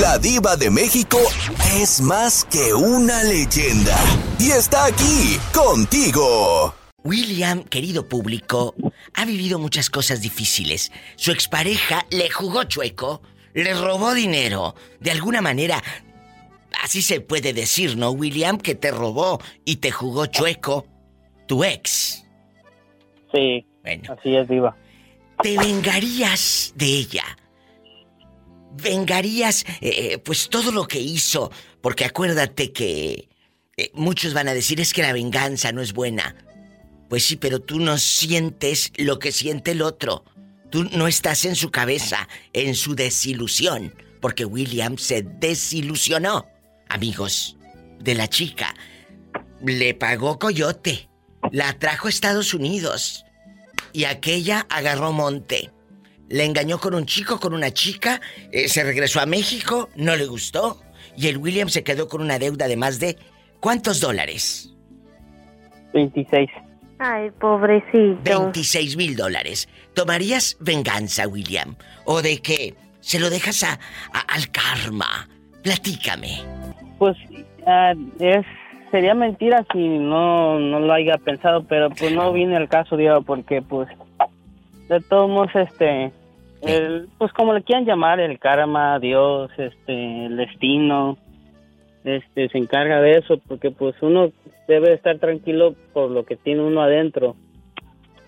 La diva de México es más que una leyenda. Y está aquí, contigo. William, querido público, ha vivido muchas cosas difíciles. Su expareja le jugó chueco, le robó dinero. De alguna manera, así se puede decir, ¿no, William? Que te robó y te jugó chueco tu ex. Sí. Bueno. Así es, Diva. ¿Te vengarías de ella? ¿Vengarías, eh, pues, todo lo que hizo? Porque acuérdate que eh, muchos van a decir es que la venganza no es buena. Pues sí, pero tú no sientes lo que siente el otro. Tú no estás en su cabeza, en su desilusión. Porque William se desilusionó, amigos, de la chica. Le pagó coyote. La trajo a Estados Unidos. Y aquella agarró monte. Le engañó con un chico, con una chica. eh, se regresó a México. No le gustó. Y el William se quedó con una deuda de más de... ¿Cuántos dólares? 26. Ay, pobrecito. 26 mil dólares. ¿Tomarías venganza, William? ¿O de qué? ¿Se lo dejas a, a- al karma? Platícame. Pues ah, es sería mentira si no no lo haya pensado, pero pues no viene el caso, Diva, porque pues de todos modos este el, pues como le quieran llamar, el karma, Dios, este el destino este se encarga de eso porque pues uno debe estar tranquilo por lo que tiene uno adentro.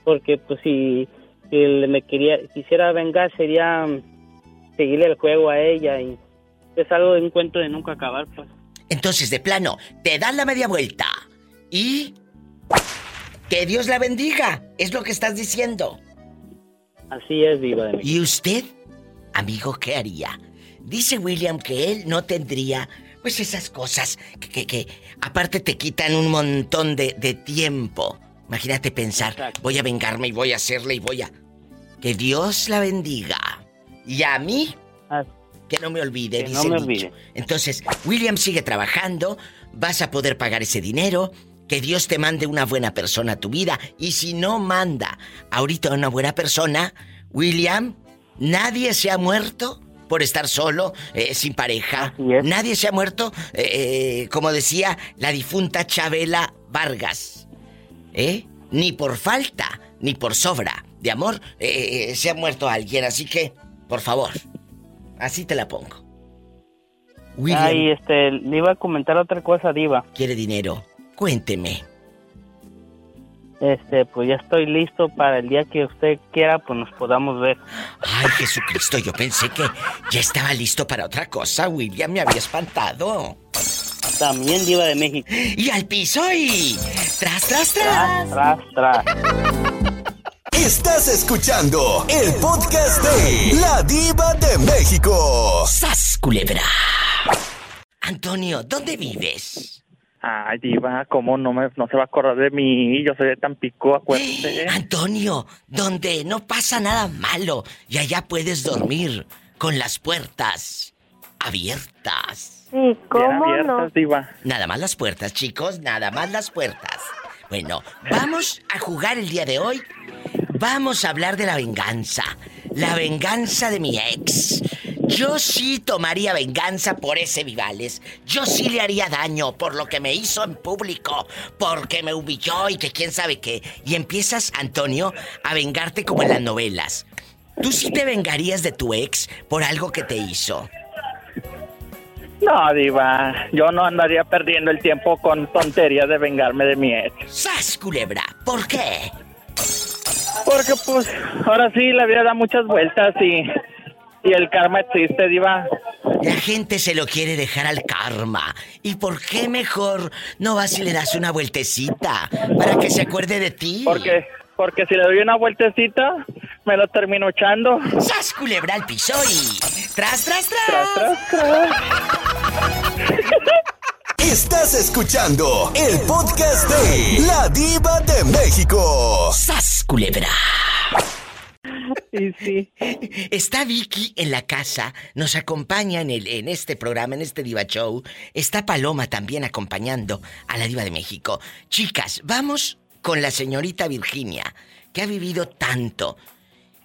Porque pues si, si me quería quisiera vengar sería mm, seguirle el juego a ella y es algo de un cuento de nunca acabar, pues. Entonces, de plano, te dan la media vuelta. Y... Que Dios la bendiga. Es lo que estás diciendo. Así es, Diva de México. ¿Y usted, amigo, qué haría? Dice William que él no tendría, pues esas cosas que, que, que aparte te quitan un montón de, de tiempo. Imagínate pensar, Exacto. voy a vengarme y voy a hacerle y voy a... Que Dios la bendiga. Y a mí, Ah, que no me olvide, dice no me olvide. Entonces, William sigue trabajando, vas a poder pagar ese dinero, que Dios te mande una buena persona a tu vida, y si no manda ahorita una buena persona, William, nadie se ha muerto por estar solo, eh, sin pareja. Nadie se ha muerto, eh, eh, como decía la difunta Chabela Vargas. ¿Eh? Ni por falta, ni por sobra de amor eh, se ha muerto alguien, así que, por favor, así te la pongo. William Ay, este, le iba a comentar otra cosa, Diva. quiere dinero. Cuénteme. Este, pues ya estoy listo para el día que usted quiera, pues nos podamos ver. Ay, Jesucristo, yo pensé que ya estaba listo para otra cosa. William me había espantado. También Diva de México. Y al piso y... Tras, tras, Tras, tras. tras, tras. Estás escuchando el podcast de La Diva de México. ¡Sas, culebra! Antonio, ¿dónde vives? Ay, diva, ¿cómo no, me, no se va a acordar de mí? Yo soy de Tampico, acuérdate. Antonio, donde no pasa nada malo y allá puedes dormir con las puertas abiertas. Sí, Bien ¿cómo abiertas, no? diva. Nada más las puertas, chicos, nada más las puertas. Bueno, vamos a jugar el día de hoy. Vamos a hablar de la venganza. La venganza de mi ex. Yo sí tomaría venganza por ese Vivales. Yo sí le haría daño por lo que me hizo en público, porque me humilló y que quién sabe qué. Y empiezas, Antonio, a vengarte como en las novelas. ¿Tú sí te vengarías de tu ex por algo que te hizo? No, diva, yo no andaría perdiendo el tiempo con tonterías de vengarme de mi ex. ¡Sas, culebra! ¿Por qué? Porque pues ahora sí la vida da muchas vueltas y, y el karma existe, diva. La gente se lo quiere dejar al karma. ¿Y por qué mejor no vas y le das una vueltecita para que se acuerde de ti? Porque, porque si le doy una vueltecita, me lo termino echando. ¡Sas, culebra al piso y... ¡Tras, tras, tras! Tras, tras, tras. Estás escuchando el podcast de La Diva de México. ¡Sas, culebra! Está Vicky en la casa, nos acompaña en, el, en este programa, en este Diva Show. Está Paloma también acompañando a la Diva de México. Chicas, vamos con la señorita Virginia, que ha vivido tanto.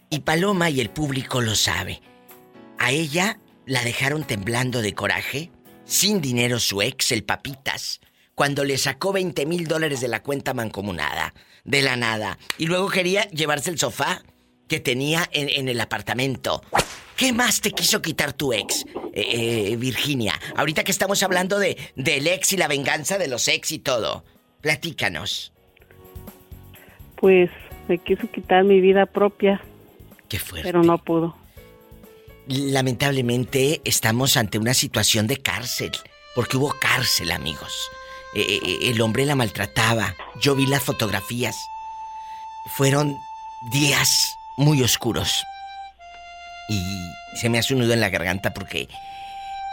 Y Paloma y el público lo sabe. A ella la dejaron temblando de coraje, sin dinero su ex, el Papitas, cuando le sacó 20 mil dólares de la cuenta mancomunada, de la nada, y luego quería llevarse el sofá que tenía en, el apartamento. ¿Qué más te quiso quitar tu ex, eh, eh, Virginia? Ahorita que estamos hablando de del ex y la venganza de los ex y todo. Platícanos. Pues me quiso quitar mi vida propia. Qué fuerte. Pero no pudo. Lamentablemente estamos ante una situación de cárcel, porque hubo cárcel, amigos. Eh, el hombre la maltrataba. Yo vi las fotografías. Fueron días muy oscuros. Y se me hace un nudo en la garganta porque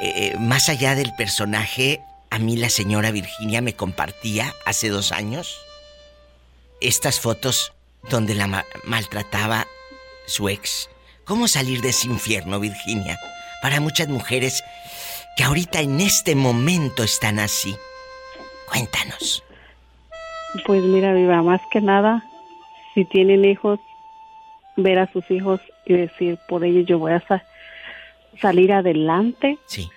eh, más allá del personaje, a mí la señora Virginia me compartía hace dos años estas fotos donde la maltrataba su ex. ¿Cómo salir de ese infierno, Virginia? Para muchas mujeres que ahorita en este momento están así. Cuéntanos. Pues mira, viva, más que nada, si tienen hijos, ver a sus hijos y decir, por ellos yo voy a salir adelante. Sí.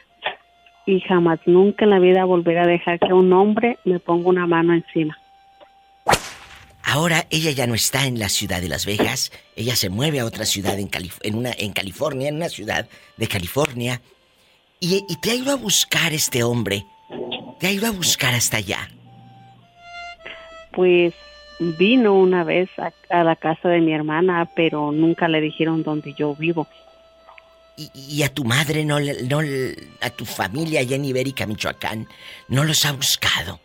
Y jamás, nunca en la vida volver a dejar que un hombre me ponga una mano encima. Ahora ella ya no está en la ciudad de Las Vegas, ella se mueve a otra ciudad en, en, una, en California, en una ciudad de California. Y, y, te ha ido a buscar este hombre, te ha ido a buscar hasta allá. Pues vino una vez a, la casa de mi hermana, pero nunca le dijeron dónde yo vivo. ¿Y, a tu madre, no, no, a tu familia allá en Ibérica, Michoacán, no los ha buscado?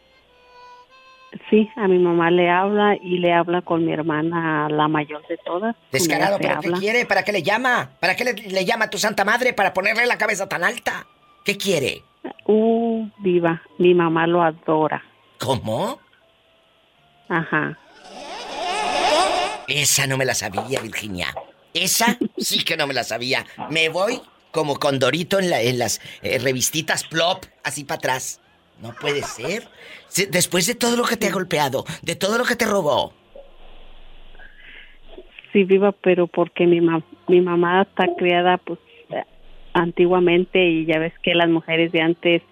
Sí, a mi mamá le habla y le habla con mi hermana, la mayor de todas. Descarado, ¿pero qué quiere? ¿Para qué le llama? ¿Para qué le, llama a tu santa madre? ¿Para ponerle la cabeza tan alta? ¿Qué quiere? Uh, viva, mi mamá lo adora. ¿Cómo? Ajá. Esa no me la sabía, Virginia. Esa sí que no me la sabía. Me voy como Condorito en, en las eh, revistitas plop, así para atrás. No puede ser. Después de todo lo que te ha golpeado, de todo lo que te robó. Sí, viva, pero porque mi, mi mamá está criada pues eh, antiguamente y ya ves que las mujeres de antes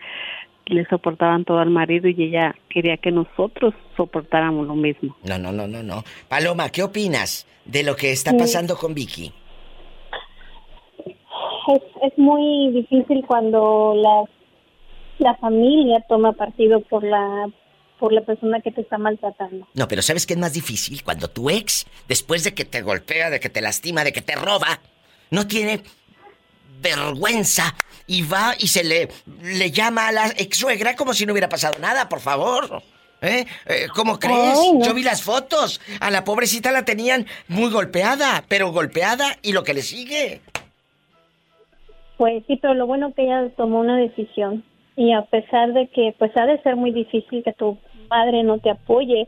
le soportaban todo al marido y ella quería que nosotros soportáramos lo mismo. No, no, no, no, no. Paloma, ¿qué opinas de lo que está pasando con Vicky? Es, es muy difícil cuando la, la familia toma partido por la por la persona que te está maltratando. No, pero ¿sabes qué es más difícil? Cuando tu ex, después de que te golpea, de que te lastima, de que te roba, no tiene vergüenza y va y se le, le llama a la ex suegra como si no hubiera pasado nada, por favor. ¿Eh? eh cómo crees? Yo vi las fotos. A la pobrecita la tenían muy golpeada, pero golpeada y lo que le sigue. Pues sí, pero lo bueno que ella tomó una decisión y a pesar de que pues ha de ser muy difícil que tu madre no te apoye,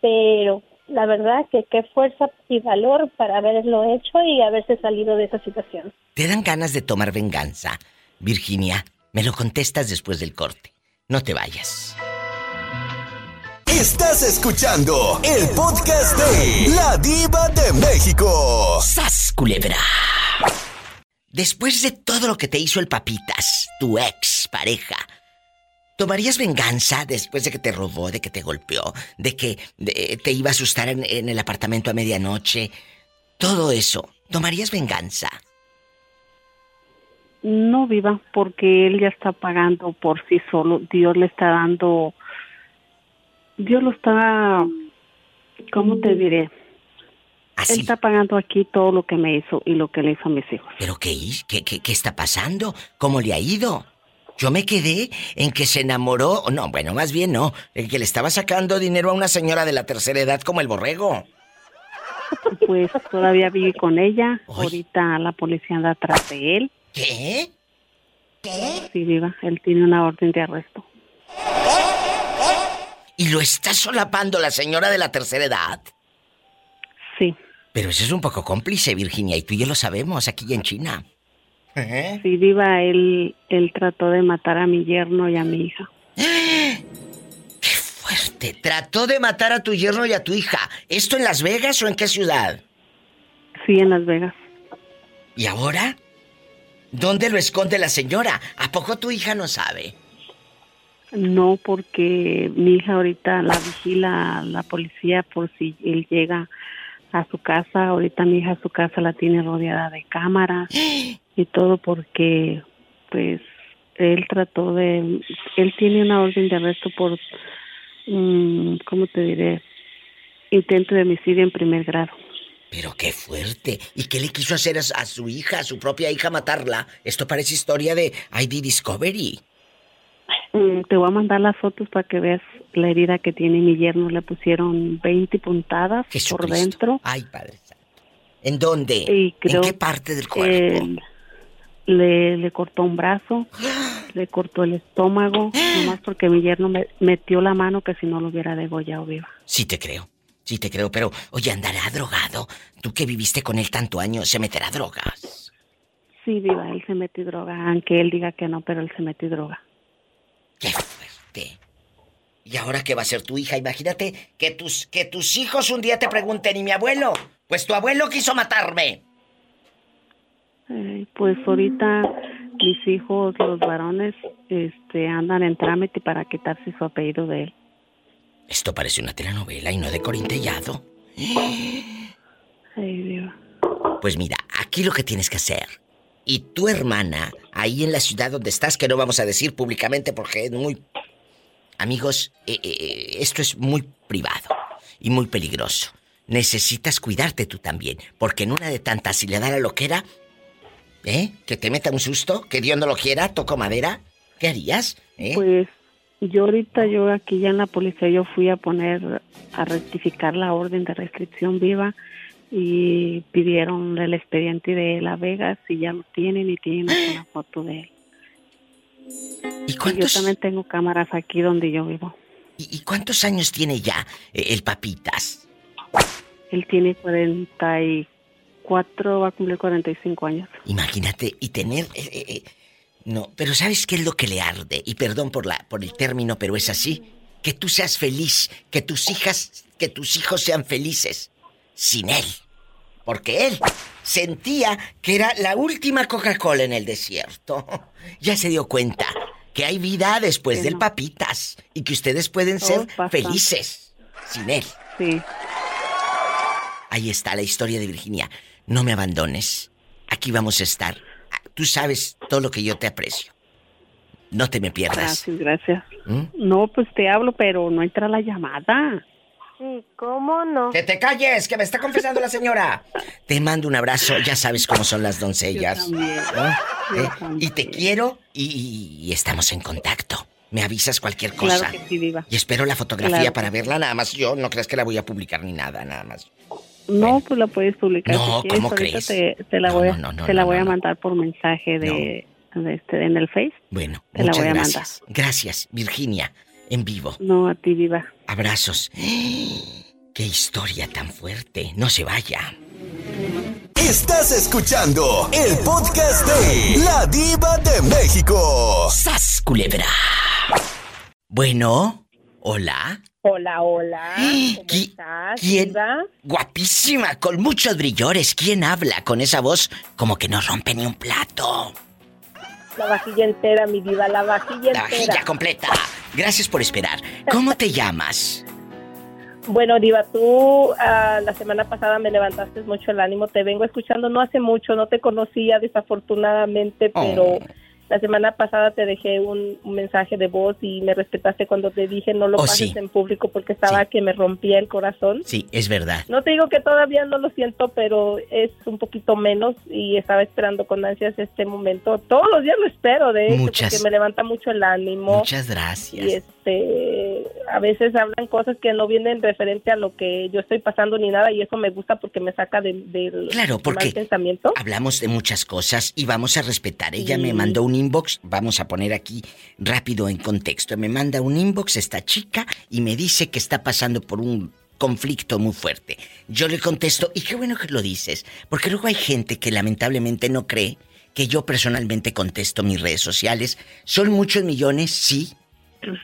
pero la verdad que qué fuerza y valor para haberlo hecho y haberse salido de esa situación. ¿Te dan ganas de tomar venganza, Virginia? Me lo contestas después del corte. No te vayas. Estás escuchando el podcast de La Diva de México. ¡Sas, culebra! Después de todo lo que te hizo el papitas, tu ex pareja, ¿Tomarías venganza después de que te robó, de que te golpeó, de que te iba a asustar en, el apartamento a medianoche? Todo eso. ¿Tomarías venganza? No, viva, porque él ya está pagando por sí solo. Dios le está dando. Dios lo está. ¿Cómo te diré? Él está pagando aquí todo lo que me hizo y lo que le hizo a mis hijos. ¿Pero qué, qué, qué, qué está pasando? ¿Cómo le ha ido? Yo me quedé en que se enamoró, no, bueno, más bien no, en que le estaba sacando dinero a una señora de la tercera edad como el borrego. Pues todavía vive con ella. Ahorita la policía anda atrás de él. ¿Qué? ¿Qué? Sí, viva. Él tiene una orden de arresto. ¿Y lo está solapando la señora de la tercera edad? Sí. Pero eso es un poco cómplice, Virginia, y tú y yo lo sabemos aquí en China. ¿Eh? Sí, Diva, él, él trató de matar a mi yerno y a mi hija. ¡Qué fuerte! Trató de matar a tu yerno y a tu hija. ¿Esto en Las Vegas o en qué ciudad? Sí, en Las Vegas. ¿Y ahora? ¿Dónde lo esconde la señora? ¿A poco tu hija no sabe? No, porque mi hija ahorita la vigila la policía por si él llega a su casa. Ahorita mi hija su casa la tiene rodeada de cámaras y todo porque pues él trató de... Él tiene una orden de arresto por, mm, ¿cómo te diré? Intento de homicidio en primer grado. Pero qué fuerte. ¿Y qué le quiso hacer a, a su hija, a su propia hija, matarla? Esto parece historia de ID Discovery. Mm, Te voy a mandar las fotos para que veas la herida que tiene mi yerno. Le pusieron 20 puntadas por dentro. Ay, Padre Santo. ¿En dónde? Y creo ¿En qué parte del cuerpo? Eh, le, le cortó un brazo, le cortó el estómago, nomás porque mi yerno me metió la mano que si no lo hubiera degollado viva. Sí te creo. Sí te creo, pero oye, andará drogado. Tú que viviste con él tanto año, se meterá drogas. Sí, viva, él se metió droga, aunque él diga que no, pero él se metió droga. Qué fuerte. ¿Y ahora qué va a ser tu hija? Imagínate que tus, que tus hijos un día te pregunten, ¿y mi abuelo? Pues tu abuelo quiso matarme. Eh, pues ahorita mis hijos, los varones, este, andan en trámite para quitarse su apellido de él. Esto parece una telenovela y no de corintellado. Ay, Dios. Pues mira, aquí lo que tienes que hacer. Y tu hermana, ahí en la ciudad donde estás, que no vamos a decir públicamente porque es muy... Amigos, eh, eh, esto es muy privado y muy peligroso. Necesitas cuidarte tú también, porque en una de tantas, si le da la loquera, ¿eh? Que te meta un susto, que Dios no lo quiera, toco madera, ¿qué harías? ¿Eh? Pues yo ahorita, yo aquí ya en la policía, yo fui a poner, a rectificar la orden de restricción viva y pidieron el expediente de La Vegas y ya lo tienen y tienen hasta una foto de él. ¿Y Y yo cuántos, también tengo cámaras aquí donde yo vivo. y- y cuántos años tiene ya eh, el papitas? Él tiene 44, va a cumplir 45 años. Imagínate y tener eh, eh, eh, no, pero ¿sabes qué es lo que le arde? Y perdón por la por el término, pero es así, que tú seas feliz, que tus hijas, que tus hijos sean felices sin él. Porque él sentía que era la última Coca-Cola en el desierto. Ya se dio cuenta que hay vida después del papitas y que ustedes pueden ser pasa. felices sin él. Sí. Ahí está la historia de Virginia. No me abandones. Aquí vamos a estar. Tú sabes todo lo que yo te aprecio. No te me pierdas. Gracias, gracias. ¿Mm? No, pues te hablo, pero no entra la llamada. Sí, ¿cómo no? ¡Que te calles! ¡Que me está confesando la señora! Te mando un abrazo. Ya sabes cómo son las doncellas. Yo también. ¿Eh? Yo ¿Eh? Y te quiero y, y estamos en contacto. Me avisas cualquier cosa. Claro que sí, Diva. Y espero la fotografía Claro. para verla nada más. Yo no creas que la voy a publicar ni nada, nada más. No, pues la puedes publicar. No, si quieres. ¿cómo crees? Te, te la No, voy a, no, no, te la no, voy no, a no. mandar por mensaje de, de este, en el Face. Bueno, Te la muchas voy a gracias. Gracias, Virginia, en vivo. No, a ti, Diva. Abrazos. ¡Qué historia tan fuerte! No se vaya. Estás escuchando el podcast de La Diva de México. ¡Sas, culebra! Bueno, hola. Hola, hola. ¿Cómo ¿Qui- estás, ¿Quién? Diva? Guapísima, con muchos brillores. ¿Quién habla con esa voz como que no rompe ni un plato? La vajilla entera, mi diva, la vajilla La entera. vajilla completa. Gracias por esperar. ¿Cómo te llamas? Bueno, Diva, tú ah, la semana pasada me levantaste mucho el ánimo. Te vengo escuchando no hace mucho, no te conocía desafortunadamente, pero Oh. La semana pasada te dejé un, un mensaje de voz y me respetaste cuando te dije no lo Oh, pases sí. en público porque estaba Sí. que me rompía el corazón. Sí, es verdad. No te digo que todavía no lo siento, pero es un poquito menos y estaba esperando con ansias este momento. Todos los días lo espero, de hecho, Muchas- porque me levanta mucho el ánimo. Muchas y gracias. Este a veces hablan cosas que no vienen referente a lo que yo estoy pasando ni nada y eso me gusta porque me saca del, del Claro, porque mal pensamiento. Hablamos de muchas cosas y vamos a respetar. Ella me mandó un inbox, vamos a poner aquí rápido en contexto. Me manda un inbox esta chica y me dice que está pasando por un conflicto muy fuerte. Yo le contesto, y qué bueno que lo dices, porque luego hay gente que lamentablemente no cree que yo personalmente contesto mis redes sociales. Son muchos millones, sí,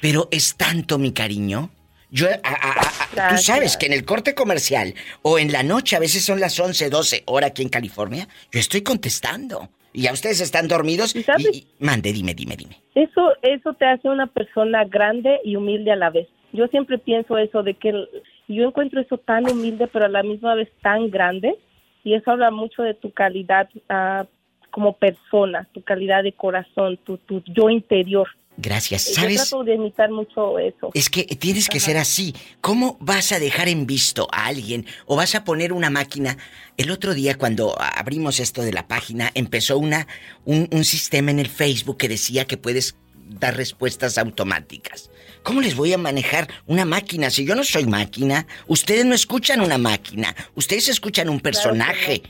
pero es tanto mi cariño Yo, tú sabes que en el corte comercial o en la noche, a veces son las 11, 12 hora aquí en California, yo estoy contestando. Y ya ustedes están dormidos. Y, mande, dime, dime, dime. Eso, eso te hace una persona grande y humilde a la vez. Yo siempre pienso eso de que yo encuentro eso tan humilde, pero a la misma vez tan grande. Y eso habla mucho de tu calidad uh, como persona, tu calidad de corazón, tu, tu yo interior. Gracias. ¿Sabes? Yo trato de imitar mucho eso. Es que tienes que ser así. ¿Cómo vas a dejar en visto a alguien o vas a poner una máquina? El otro día cuando abrimos esto de la página empezó una un, un sistema en el Facebook que decía que puedes dar respuestas automáticas. ¿Cómo les voy a manejar una máquina si yo no soy máquina? Ustedes no escuchan una máquina, ustedes escuchan un personaje.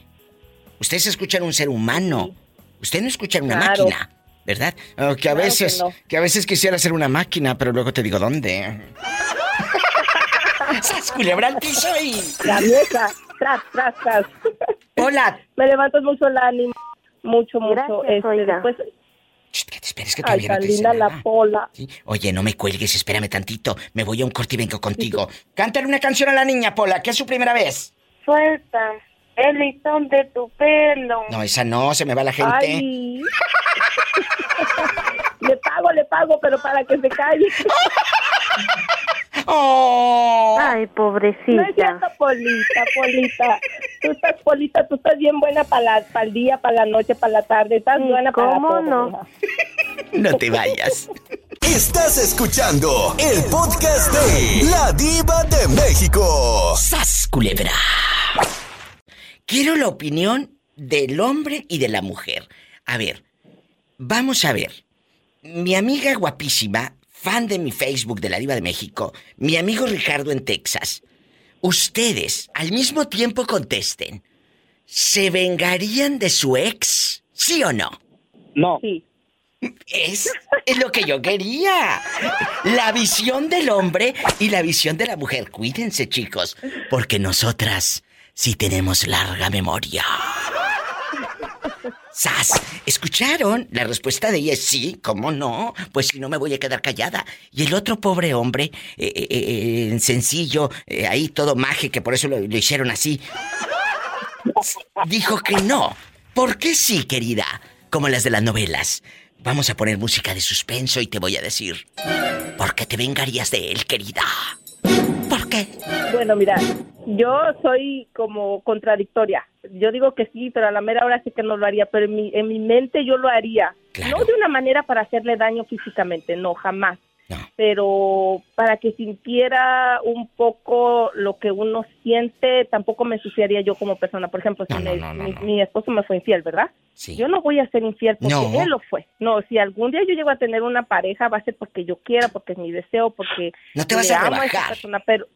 Ustedes escuchan un ser humano. Ustedes no escuchan una máquina, ¿verdad? Oh, que a veces, que, a veces quisiera ser una máquina, pero luego te digo dónde. ¡Sas culebra al piso y! La vieja, tras, tras, tras. Hola. Me levantas mucho el ánimo, mucho, mucho. este, después... que te esperes que todavía Ay, no te linda la pola. Oye, no me cuelgues, espérame tantito. Me voy a un corte y vengo contigo. Cántale una canción a la niña, Pola, que es su primera vez. Suelta el listón de tu pelo. No, esa no, se me va la gente. Ay. le pago, le pago, pero para que se calle. Oh. Ay, pobrecita. No es cierto, Polita, Polita. Tú estás, Polita, tú estás bien buena para el día, para la noche, para la tarde. Estás buena para ¿Cómo no? No te vayas. Estás escuchando el podcast de La Diva de México. ¡Sas, culebra! Quiero la opinión del hombre y de la mujer. A ver, vamos a ver. Mi amiga guapísima, fan de mi Facebook de la Diva de México, mi amigo Ricardo en Texas. Ustedes al mismo tiempo contesten. ¿Se vengarían de su ex? ¿Sí o no? No. Sí. Es, es lo que yo quería. La visión del hombre y la visión de la mujer. Cuídense, chicos, porque nosotras sí tenemos larga memoria. ¡Sas! ¿Escucharon? La respuesta de ella es sí, ¿cómo no? Pues si no me voy a quedar callada. Y el otro pobre hombre, eh, eh, eh, sencillo, ahí todo maje, que por eso lo, lo hicieron así, dijo que no. ¿Por qué sí, querida? Como las de las novelas. Vamos a poner música de suspenso y te voy a decir. ¿Por qué te vengarías de él, querida? ¿Por qué? Bueno, mira, yo soy como contradictoria. Yo digo que sí, pero a la mera hora sí que no lo haría, pero en mi, en mi mente yo lo haría. Claro. No de una manera para hacerle daño físicamente, no, jamás. No. Pero para que sintiera un poco lo que uno siente, tampoco me ensuciaría yo como persona. Por ejemplo, si No, me- mi, esposo me fue infiel, ¿verdad? Sí. Yo no voy a ser infiel porque No. él lo fue. No, si algún día yo llego a tener una pareja, va a ser porque yo quiera, porque es mi deseo, porque No te vas le a amo esa rebajar. persona, pero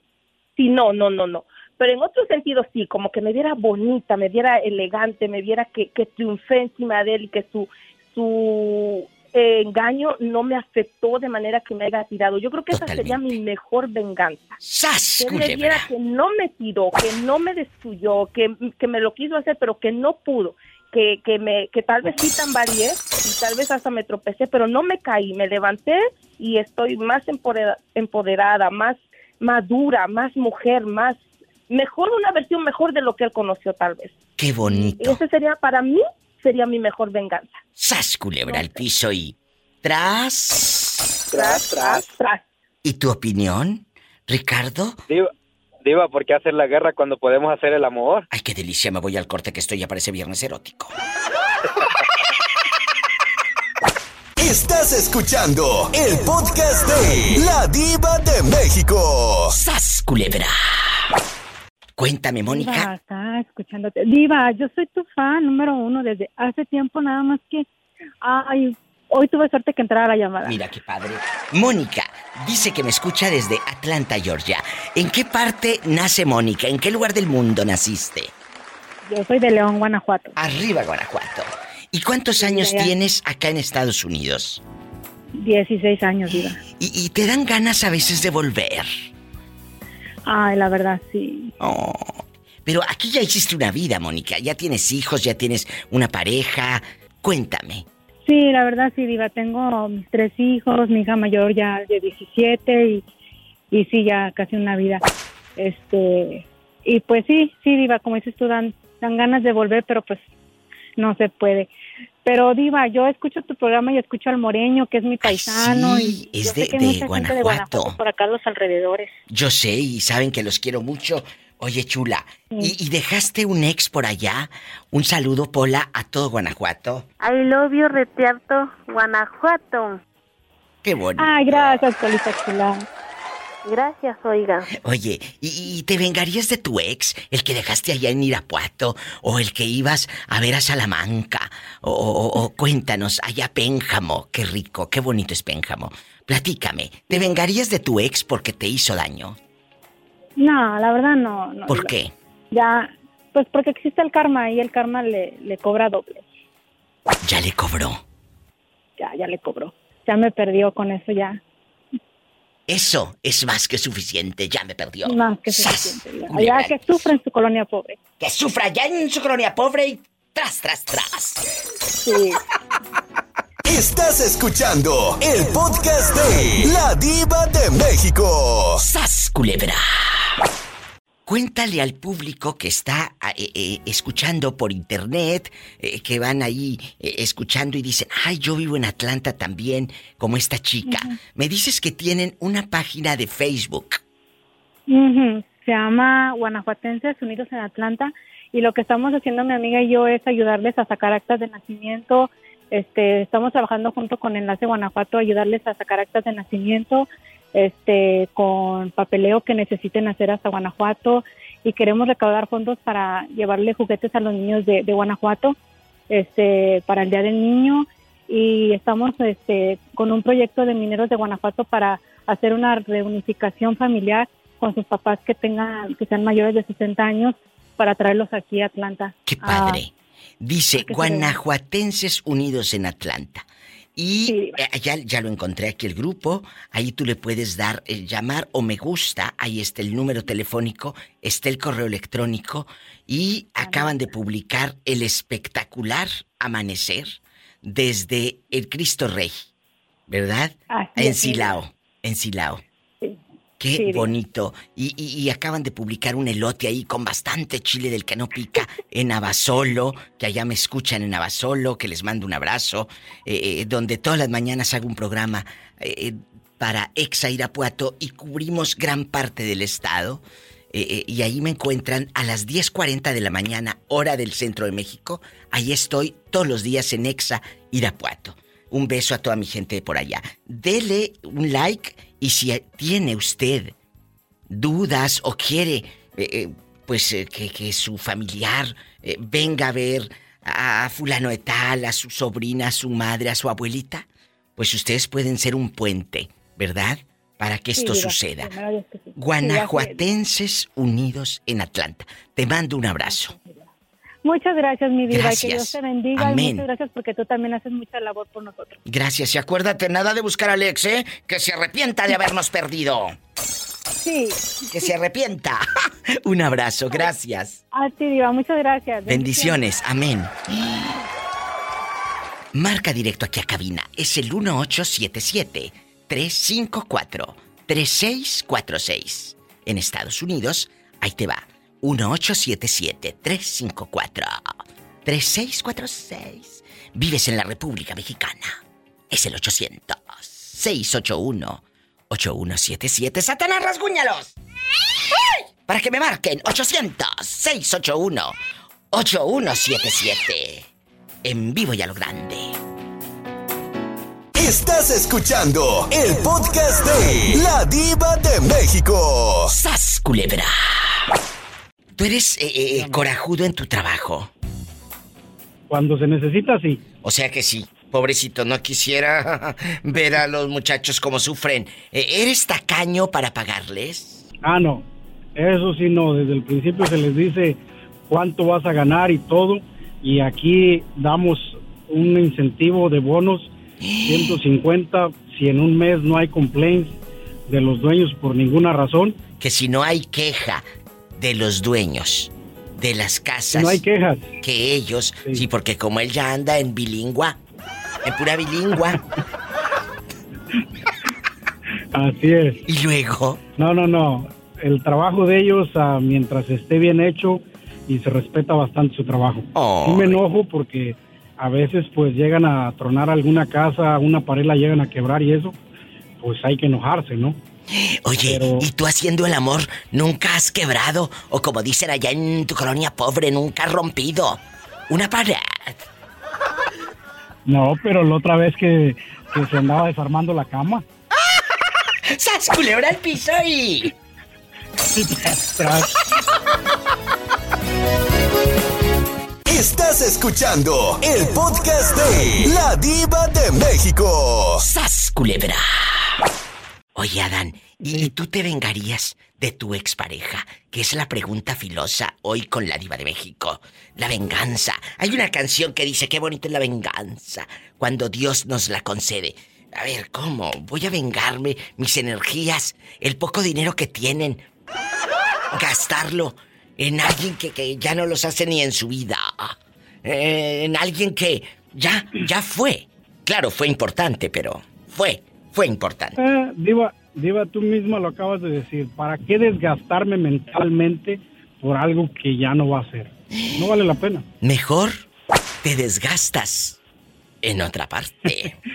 sí, no, no, no, no. Pero en otro sentido sí, como que me viera bonita, me viera elegante, me viera que, que triunfé encima de él y que su, su eh, engaño no me afectó de manera que me haya tirado. Yo creo que esa sería mi mejor venganza. ¡Sas, Que él me culebra! que no me tiró, que no me destruyó, que, que me lo quiso hacer, pero que no pudo. Que, que, me, que tal vez sí tambaleé y tal vez hasta me tropecé, pero no me caí, me levanté y estoy más empodera- empoderada, más madura, más mujer, más mejor, una versión mejor de lo que él conoció tal vez. ¡Qué bonito! ese sería, para mí, sería mi mejor venganza. ¡Sas, culebra al piso y... Tras... Tras, tras, tras. ¿Y tu opinión, Ricardo? Diva, diva, ¿por qué hacer la guerra cuando podemos hacer el amor? Ay, qué delicia, me voy al corte que estoy ya parece viernes erótico. Estás escuchando el podcast de La Diva de México. ¡Sas, culebra! Cuéntame, Diva, Mónica. está escuchándote. Diva, yo soy tu fan número uno desde hace tiempo, nada más que. Ay, hoy tuve suerte que entrara la llamada. Mira qué padre. Mónica dice que me escucha desde Atlanta, Georgia. ¿En qué parte nace Mónica? ¿En qué lugar del mundo naciste? Yo soy de León, Guanajuato. Arriba, Guanajuato. ¿Y cuántos años tienes acá en Estados Unidos? 16 años, Diva. Y, y te dan ganas a veces de volver. Ay, la verdad, sí. Oh. Pero aquí ya hiciste una vida, Mónica. Ya tienes hijos, ya tienes una pareja. Cuéntame. Sí, la verdad, sí, Diva. Tengo mis tres hijos, mi hija mayor ya de 17 y y sí, ya casi una vida. Este, y pues sí, sí, Diva, como dices tú, dan, dan ganas de volver, pero pues no se puede. Pero Diva, yo escucho tu programa y escucho al Moreño, que es mi paisano. sí, y es yo sé de- de mucha gente Guanajuato. por acá los alrededores. Yo sé y saben que los quiero mucho. Oye, chula, ¿y, y dejaste un ex por allá? Un saludo, Pola, a todo Guanajuato. I love you, Retiarto, Guanajuato. Qué bonito. Ay, gracias, Polita Chula. Gracias, oiga. Oye, ¿y, y te vengarías de tu ex? ¿El que dejaste allá en Irapuato? ¿O el que ibas a ver a Salamanca? O, o- o cuéntanos, allá Pénjamo. Qué rico, qué bonito es Pénjamo. Platícame, ¿te vengarías de tu ex porque te hizo daño? No, la verdad no. no ¿Por Diva. qué? Ya, pues porque existe el karma y el karma le, le cobra doble. Ya le cobró. Ya, ya le cobró. Ya me perdió con eso ya. Eso es más que suficiente, ya me perdió. Más que ¡Sas! suficiente. Allá que sufre en su colonia pobre. Que sufra allá en su colonia pobre y tras, tras, tras. Sí. Estás escuchando el podcast de La Diva de México. ¡Sas, culebra! Cuéntale al público que está eh, eh, escuchando por internet, eh, que van ahí eh, escuchando y dicen, ay, yo vivo en Atlanta también, como esta chica. Me dices que tienen una página de Facebook. Se llama Guanajuatenses Unidos en Atlanta y lo que estamos haciendo mi amiga y yo es ayudarles a sacar actas de nacimiento. Este, estamos trabajando junto con Enlace Guanajuato ayudarles a sacar actas de nacimiento, este, con papeleo que necesiten hacer hasta Guanajuato y queremos recaudar fondos para llevarle juguetes a los niños de, de Guanajuato, este, para el Día del Niño y estamos, este, con un proyecto de mineros de Guanajuato para hacer una reunificación familiar con sus papás que tengan, que sean mayores de 60 años para traerlos aquí a Atlanta. ¡Qué Ah, padre! Dice que se Guanajuatenses Unidos en Atlanta. Y eh, ya, ya lo encontré aquí el grupo. Ahí tú le puedes dar el llamar o me gusta. Ahí está el número telefónico, está el correo electrónico. Y acaban de publicar el espectacular amanecer desde el Cristo Rey. ¿Verdad? Así en Silao. En Silao. Qué Sí, bonito. Y, y- y acaban de publicar un elote ahí con bastante chile del que no pica en Abasolo, que allá me escuchan en Abasolo, que les mando un abrazo, eh, eh, donde todas las mañanas hago un programa eh, para Exa Irapuato y cubrimos gran parte del estado. Y ahí me encuentran a las 10.40 de la mañana, hora del centro de México. Ahí estoy todos los días en Exa Irapuato. Un beso a toda mi gente de por allá. Dele un like y si tiene usted dudas o quiere, eh, eh, pues eh, que, que su familiar eh, venga a ver a, a fulano de tal, a su sobrina, a su madre, a su abuelita, pues ustedes pueden ser un puente, ¿verdad? Para que esto Sí, suceda. sí. Guanajuatenses Unidos en Atlanta. Te mando un abrazo. Muchas gracias, mi vida. Gracias. Que Dios te bendiga. y Amén. muchas gracias porque tú también haces mucha labor por nosotros. Gracias y acuérdate nada de buscar a Alex, ¿eh? Que se arrepienta de habernos perdido. Sí. Que se arrepienta. un abrazo, gracias. A ti, Diva. Muchas gracias. Bendiciones, amén. Marca directo aquí a cabina. Es el 1877-354-3646. En Estados Unidos, ahí te va. 1877-354-3646. Vives en la República Mexicana. Es el 800-681-8177. ¡Satanás, rasguñalos! ¡Ay! Para que me marquen. 800-681-8177. En vivo y a lo grande. Estás escuchando el podcast de La Diva de México. ¡Sas, culebra! ¿Tú eres eh, eh, corajudo en tu trabajo? Cuando se necesita, sí. O sea que sí. Pobrecito, no quisiera ver a los muchachos cómo sufren. Eh, ¿Eres tacaño para pagarles? Ah, no. Eso sí, no. Desde el principio se les dice cuánto vas a ganar y todo. Y aquí damos un incentivo de bonos, 150, si en un mes no hay complaints de los dueños por ninguna razón. Que si no hay queja de los dueños de las casas. No hay quejas. Que ellos, sí, porque como él ya anda en bilingüe, en pura bilingüe. Así es. ¿Y luego? No, no, no. El trabajo de ellos, ah, mientras esté bien hecho y se respeta bastante su trabajo. Sí me enojo porque a veces pues llegan a tronar alguna casa, una pared la llegan a quebrar y eso, pues hay que enojarse, ¿no? Oye, ¿y tú haciendo el amor nunca has quebrado? O como dicen allá en tu colonia pobre, nunca has rompido una pared. No, pero la otra vez que, que se andaba desarmando la cama. ¡Sas culebra al piso y... Estás escuchando el podcast de La Diva de México. ¡Sas culebra! Oye, Adán, ¿y tú te vengarías de tu expareja? Que es la pregunta filosa hoy con la diva de México. La venganza. Hay una canción que dice, qué bonita es la venganza, cuando Dios nos la concede. A ver, ¿cómo? Voy a vengarme mis energías, el poco dinero que tienen, gastarlo en alguien que, ya no los hace ni en su vida. Eh, en alguien que ya, ya fue. Claro, fue importante, pero fue, fue importante. Eh, diva, diva, tú misma lo acabas de decir. ¿Para qué desgastarme mentalmente por algo que ya no va a ser? No vale la pena. Mejor te desgastas en otra parte.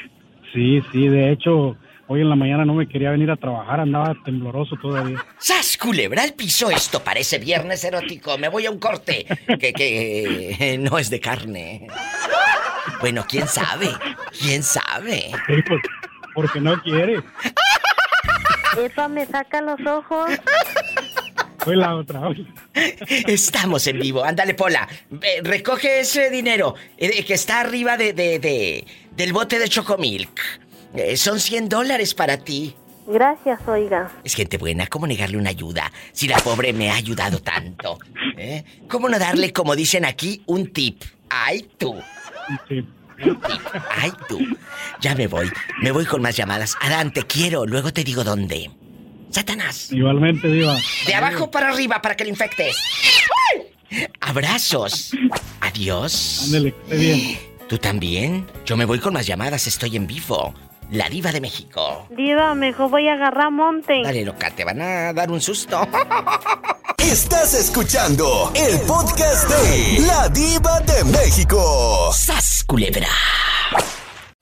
Sí, sí, de hecho, hoy en la mañana no me quería venir a trabajar, andaba tembloroso todavía. ¡Sas, culebra el piso! Esto parece viernes erótico. Me voy a un corte que, que no es de carne. Bueno, quién sabe, quién sabe. Porque, no quiere. Epa, me saca los ojos. Fue la otra. Estamos en vivo. Ándale, Pola. recoge ese dinero eh, que está arriba de, de, del bote de Chocomilk. Eh, son 100 dólares para ti. Gracias, oiga. Es gente buena, ¿cómo negarle una ayuda si la pobre me ha ayudado tanto? ¿Eh? ¿Cómo no darle, como dicen aquí, un tip? ¡Ay, tú! ¡Ay, tú! Ya me voy. Me voy con más llamadas. Adán, te quiero. Luego te digo dónde. Satanás. Igualmente, Diva. De abajo para arriba para que lo infectes. Abrazos. Adiós. Ándale, bien. ¿Tú también? Yo me voy con más llamadas, estoy en vivo. La diva de México. Diva, mejor voy a agarrar monte. Dale, loca, te van a dar un susto. Estás escuchando el podcast de La diva de México. ¡Sas, culebra!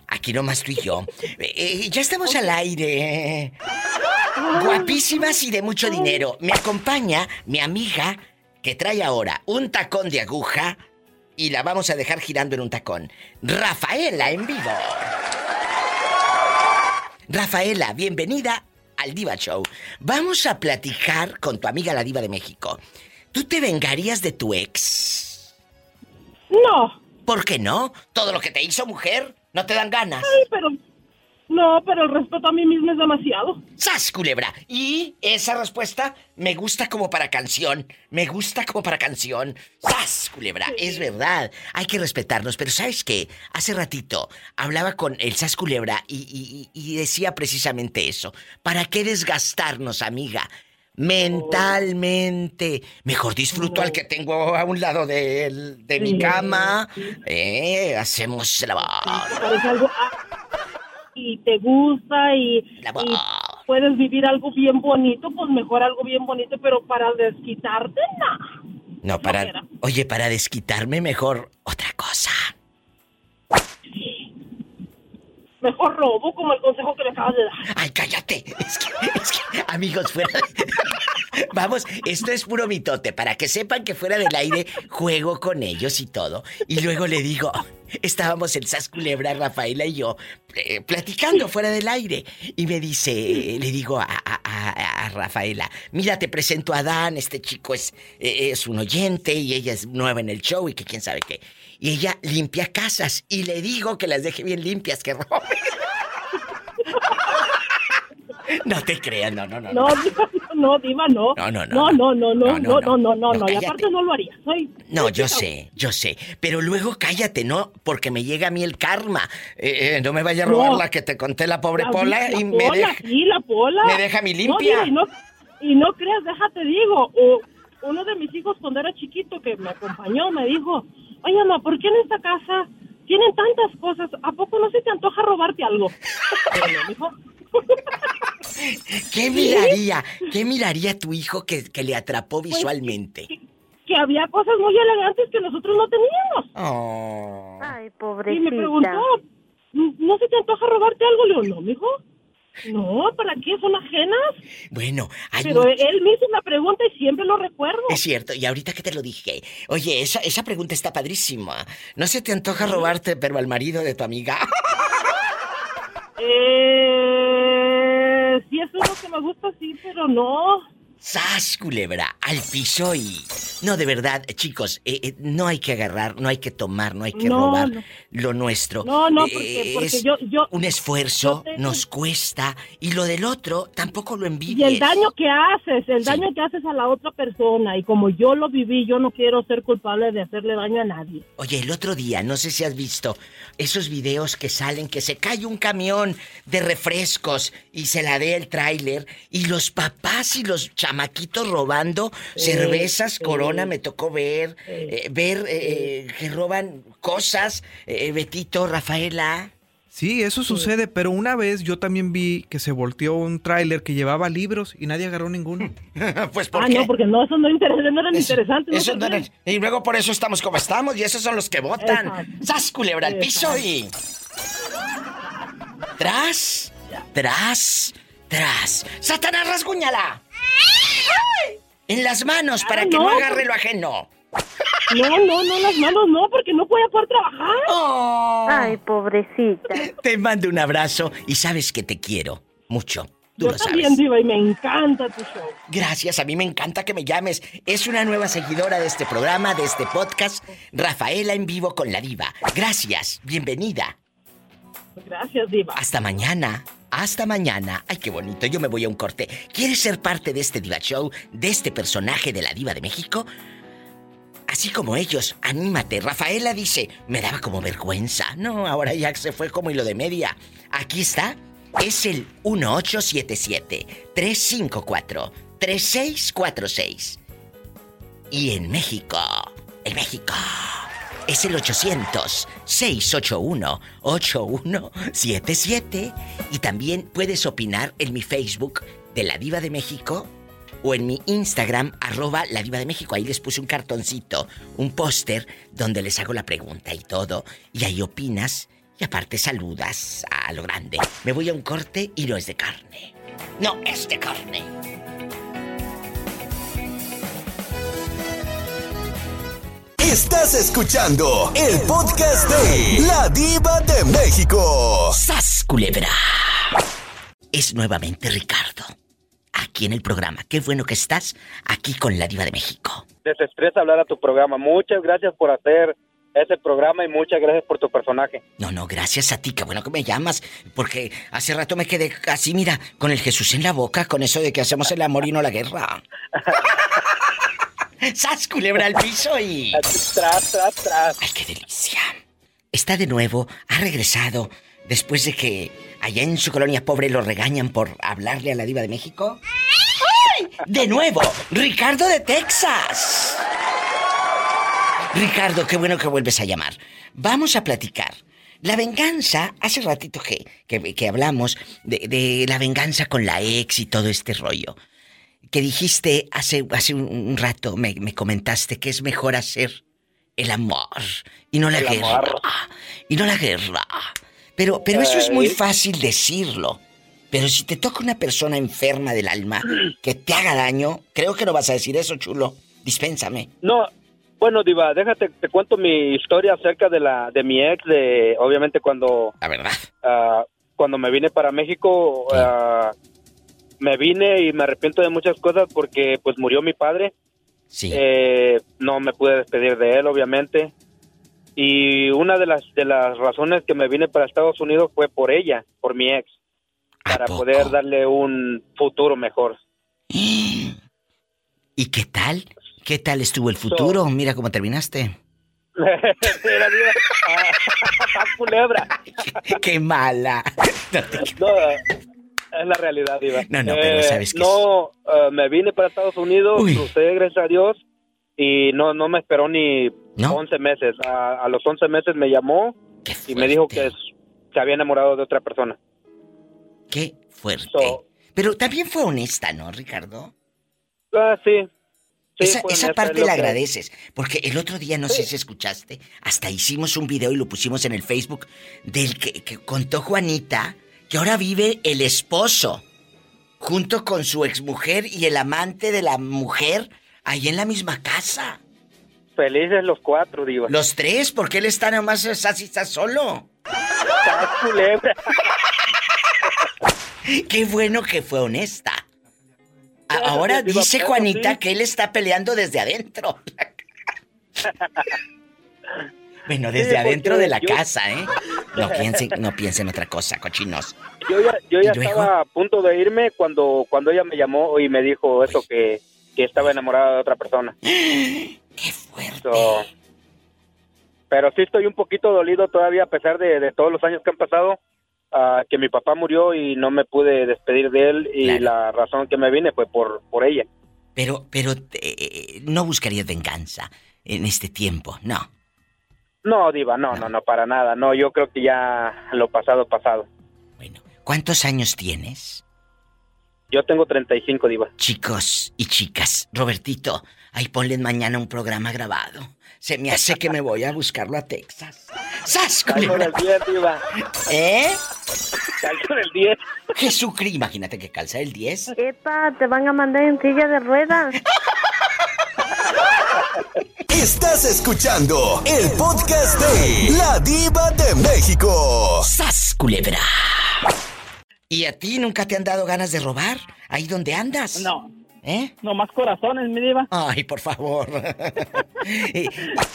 Aquí nomás tú y yo. Eh, eh, ya estamos al aire. Guapísimas y de mucho dinero. Me acompaña mi amiga que trae ahora un tacón de aguja y la vamos a dejar girando en un tacón. Rafaela en vivo. Rafaela, bienvenida al Diva Show. Vamos a platicar con tu amiga la Diva de México. ¿Tú te vengarías de tu ex? No. ¿Por qué no? Todo lo que te hizo mujer, no te dan ganas. Ay, pero no, pero el respeto a mí mismo es demasiado. ¡Sas, culebra! Y esa respuesta me gusta como para canción. Me gusta como para canción. ¡Sas, culebra! Es verdad. Hay que respetarnos. Pero ¿sabes qué? Hace ratito hablaba con el Sas Culebra y, decía precisamente eso. ¿Para qué desgastarnos, amiga? mentalmente. Mejor disfruto al que tengo a un lado de, de mi cama. Eh, hacemos la algo, y te gusta y, puedes vivir algo bien bonito, pues mejor algo bien bonito, pero para desquitarte, no. No, para... oye, para desquitarme mejor otra cosa. Mejor robo, como el consejo que le acabas de dar. Ay, cállate. Es que, es que amigos, fuera... Vamos, esto es puro mitote, para que sepan que fuera del aire juego con ellos y todo. Y luego le digo, estábamos el Sas Culebra, Rafaela y yo, eh, platicando fuera del aire. Y me dice, le digo a, Rafaela, mira, te presento a Dan, este chico es, eh, es un oyente y ella es nueva en el show y que quién sabe qué. Y ella limpia casas y le digo que las deje bien limpias, que robe. No te creas, no, no, no. No, no, Diva, no. No, no, no. No, no, no, no, no, no, no, no, no. Y aparte no lo haría. No, yo sé, yo sé. Pero luego cállate, ¿no? Porque me llega a mí el karma. Eh, eh, no me vaya a robar la que te conté la pobre Pola y me deja. Sí, la Pola. Me deja mi limpia. y, no, y no creas, déjate digo. uno de mis hijos cuando era chiquito que me acompañó me dijo, oye, mamá, ¿por qué en esta casa tienen tantas cosas? ¿A poco no se te antoja robarte algo? ¿Qué miraría? ¿Qué miraría tu hijo que, que le atrapó Pues, visualmente? Que había cosas muy elegantes que nosotros no teníamos. Oh. Ay, Y pobrecita. me preguntó, ¿no se te antoja robarte algo? Le digo, no, mijo. No, ¿para qué? Son ajenas. Bueno, hay Pero un- él me hizo una pregunta y siempre lo recuerdo. Es cierto, y ahorita que te lo dije. Oye, esa, esa pregunta está padrísima. ¿No se te antoja robarte, pero al marido de tu amiga? Eh, sí, eso es lo que me gusta, sí, pero no. ¡Sas, culebra! Al piso y... No, de verdad, chicos, eh, eh, no hay que agarrar, no hay que tomar, no hay que No, robar no. lo nuestro. No, no, Eh, porque, porque es yo, yo... un esfuerzo, yo tengo- nos cuesta, y lo del otro tampoco lo Y envidies. el daño que haces, el Sí. daño que haces a la otra persona. Y como yo lo viví, yo no quiero ser culpable de hacerle daño a nadie. Oye, el otro día, no sé si has visto esos videos que salen que se cae un camión de refrescos y se la dé el tráiler y los papás y los chamaquitos robando cervezas, corona, me tocó ver, eh, ver eh, que roban cosas, eh, Betito, Rafaela. Sí, eso sucede, pero una vez yo también vi que se volteó un tráiler que llevaba libros y nadie agarró ninguno. pues ¿por ah, qué? no, porque no, esos no, interesa- no eran Eso- interesantes. eso no no era- y luego por eso estamos como estamos y esos son los que votan. Exacto. ¡Sas, culebra al piso y... Tras, tras, tras. ¡Satanás, rasguñala! En las manos para Ah, que no no, agarre lo ajeno. No, no, no, las manos no, porque no voy a poder trabajar. Oh. Ay, pobrecita. Te mando un abrazo y sabes que te quiero mucho. Tú Yo lo también, sabes. Diva, y me encanta tu show. Gracias, a mí me encanta que me llames. Es una nueva seguidora de este programa, de este podcast, Rafaela en vivo con la diva. Gracias, bienvenida. Gracias, Diva. Hasta mañana. Hasta mañana. Ay, qué bonito. Yo me voy a un corte. ¿Quieres ser parte de este Diva Show, de este personaje de la Diva de México? Así como ellos, anímate. Rafaela dice, me daba como vergüenza. No, ahora ya se fue como hilo de media. Aquí está. Es el 1877-354-3646. Y en México, en México, es el 800-681-8177. Y también puedes opinar en mi Facebook de La Diva de México o en mi Instagram, arroba La Diva de México. Ahí les puse un cartoncito, un póster donde les hago la pregunta y todo. Y ahí opinas y aparte saludas a lo grande. Me voy a un corte y no es de carne. No, es de carne. Estás escuchando el podcast de La Diva de México. ¡Sas, culebra! Es nuevamente Ricardo. Aquí en el programa. Qué bueno que estás aquí con la Diva de México. Desestresa hablar a tu programa. Muchas gracias por hacer ese programa y muchas gracias por tu personaje. No, no, gracias a ti, qué bueno que me llamas, porque hace rato me quedé así, mira, con el Jesús en la boca, con eso de que hacemos el amor y no la guerra. ¡Sas, culebra al piso y... Tras, tras, tras. ¡Ay, qué delicia! Está de nuevo, ha regresado, después de que allá en su colonia pobre lo regañan por hablarle a la diva de México. ¡Ay! De nuevo, Ricardo de Texas. Ricardo, qué bueno que vuelves a llamar. Vamos a platicar. La venganza, hace ratito que, que, que hablamos de, de la venganza con la ex y todo este rollo. Que dijiste hace, hace un, un rato, me, me comentaste que es mejor hacer el amor y no la El guerra. amor. Y no la guerra. Pero, pero eso es muy fácil decirlo. Pero si te toca una persona enferma del alma que te haga daño, creo que no vas a decir eso, chulo. Dispénsame. No, bueno, Diva, déjate, te cuento mi historia acerca de la de mi ex, de obviamente cuando... La verdad. ah, cuando me vine para México, ah, me vine y me arrepiento de muchas cosas porque pues murió mi padre. Sí. Eh, no me pude despedir de él, obviamente. Y una de las de las razones que me vine para Estados Unidos fue por ella, por mi ex, para poder darle un futuro mejor. ¿Y qué tal? ¿Qué tal estuvo el futuro? Mira cómo terminaste. Ah, ¡Sas culebra! ¡Qué mala! No, es la realidad, Diva. No, no, pero sabes que No, eh, me vine para Estados Unidos, Uy. crucé, gracias a Dios, y no no me esperó ni ¿No? 11 meses. A, a los 11 meses me llamó y me dijo que se había enamorado de otra persona. ¡Qué fuerte! So, Pero también fue honesta, ¿no, Ricardo? Ah, sí. Sí, esa parte la que- agradeces. Porque el otro día, no sé si escuchaste, hasta hicimos un video y lo pusimos en el Facebook del que, que contó Juanita que ahora vive el esposo junto con su exmujer y el amante de la mujer ahí en la misma casa. Felices los cuatro, diva. Los tres, porque él está nomás así, está solo. Culebra. Qué bueno que fue honesta. Ahora dice Juanita que él está peleando desde adentro. Bueno, desde adentro de la yo- casa, ¿eh? No piensen, no piensen otra cosa, cochinos. Yo ya, yo ya estaba a punto de irme cuando, cuando ella me llamó y me dijo eso, que, que estaba enamorada de otra persona. ¡Qué fuerte! pero sí estoy un poquito dolido todavía a pesar de, de todos los años que han pasado, ah, que mi papá murió y no me pude despedir de él y la razón que me vine fue por, por ella. Pero, pero eh, no buscarías venganza en este tiempo, no. No, Diva, no, no, no, para nada. No, yo creo que ya lo pasado, pasado. ¿Cuántos años tienes? Yo tengo 35, Diva. Chicos y chicas, Robertito, ahí ponle mañana un programa grabado. Se me hace que me voy a buscarlo a Texas. ¡Sas, culebra! del 10, Diva. ¿Eh? Calzo del 10. Jesucristo, imagínate que calza el 10. Epa, te van a mandar en silla de ruedas. Estás escuchando el podcast de La Diva de México. ¡Sas, culebra! ¿Y a ti nunca te han dado ganas de robar? ¿Ahí donde andas? No. ¿Eh? No más corazones, mi diva. Ay, por favor. y,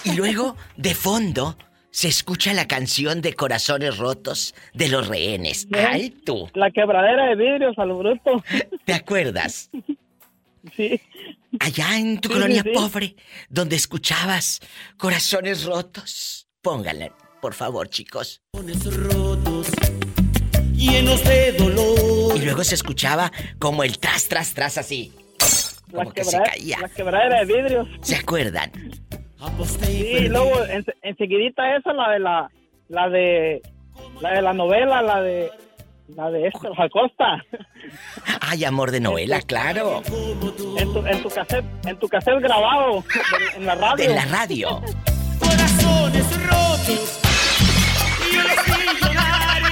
y luego, de fondo, se escucha la canción de Corazones Rotos de los rehenes. ¡Ay, tú! La quebradera de vidrios a lo bruto. ¿Te acuerdas? Sí. Allá en tu Sí, colonia sí, sí. pobre, donde escuchabas Corazones Rotos. Pónganla, por favor, chicos. llenos de dolor. Y luego se escuchaba como el tras, tras, tras así. La, Como que se quebradera, caía. la quebradera de vidrios. ¿Se acuerdan? Sí, y luego en, enseguidita esa, la de la, la de, la de la novela, la de, la de esta, Acosta. Ay, amor de novela, claro. En tu, en tu cassette, en tu cassette grabado, en, en la radio. En la radio. Corazones rotos. Y yo les llorar.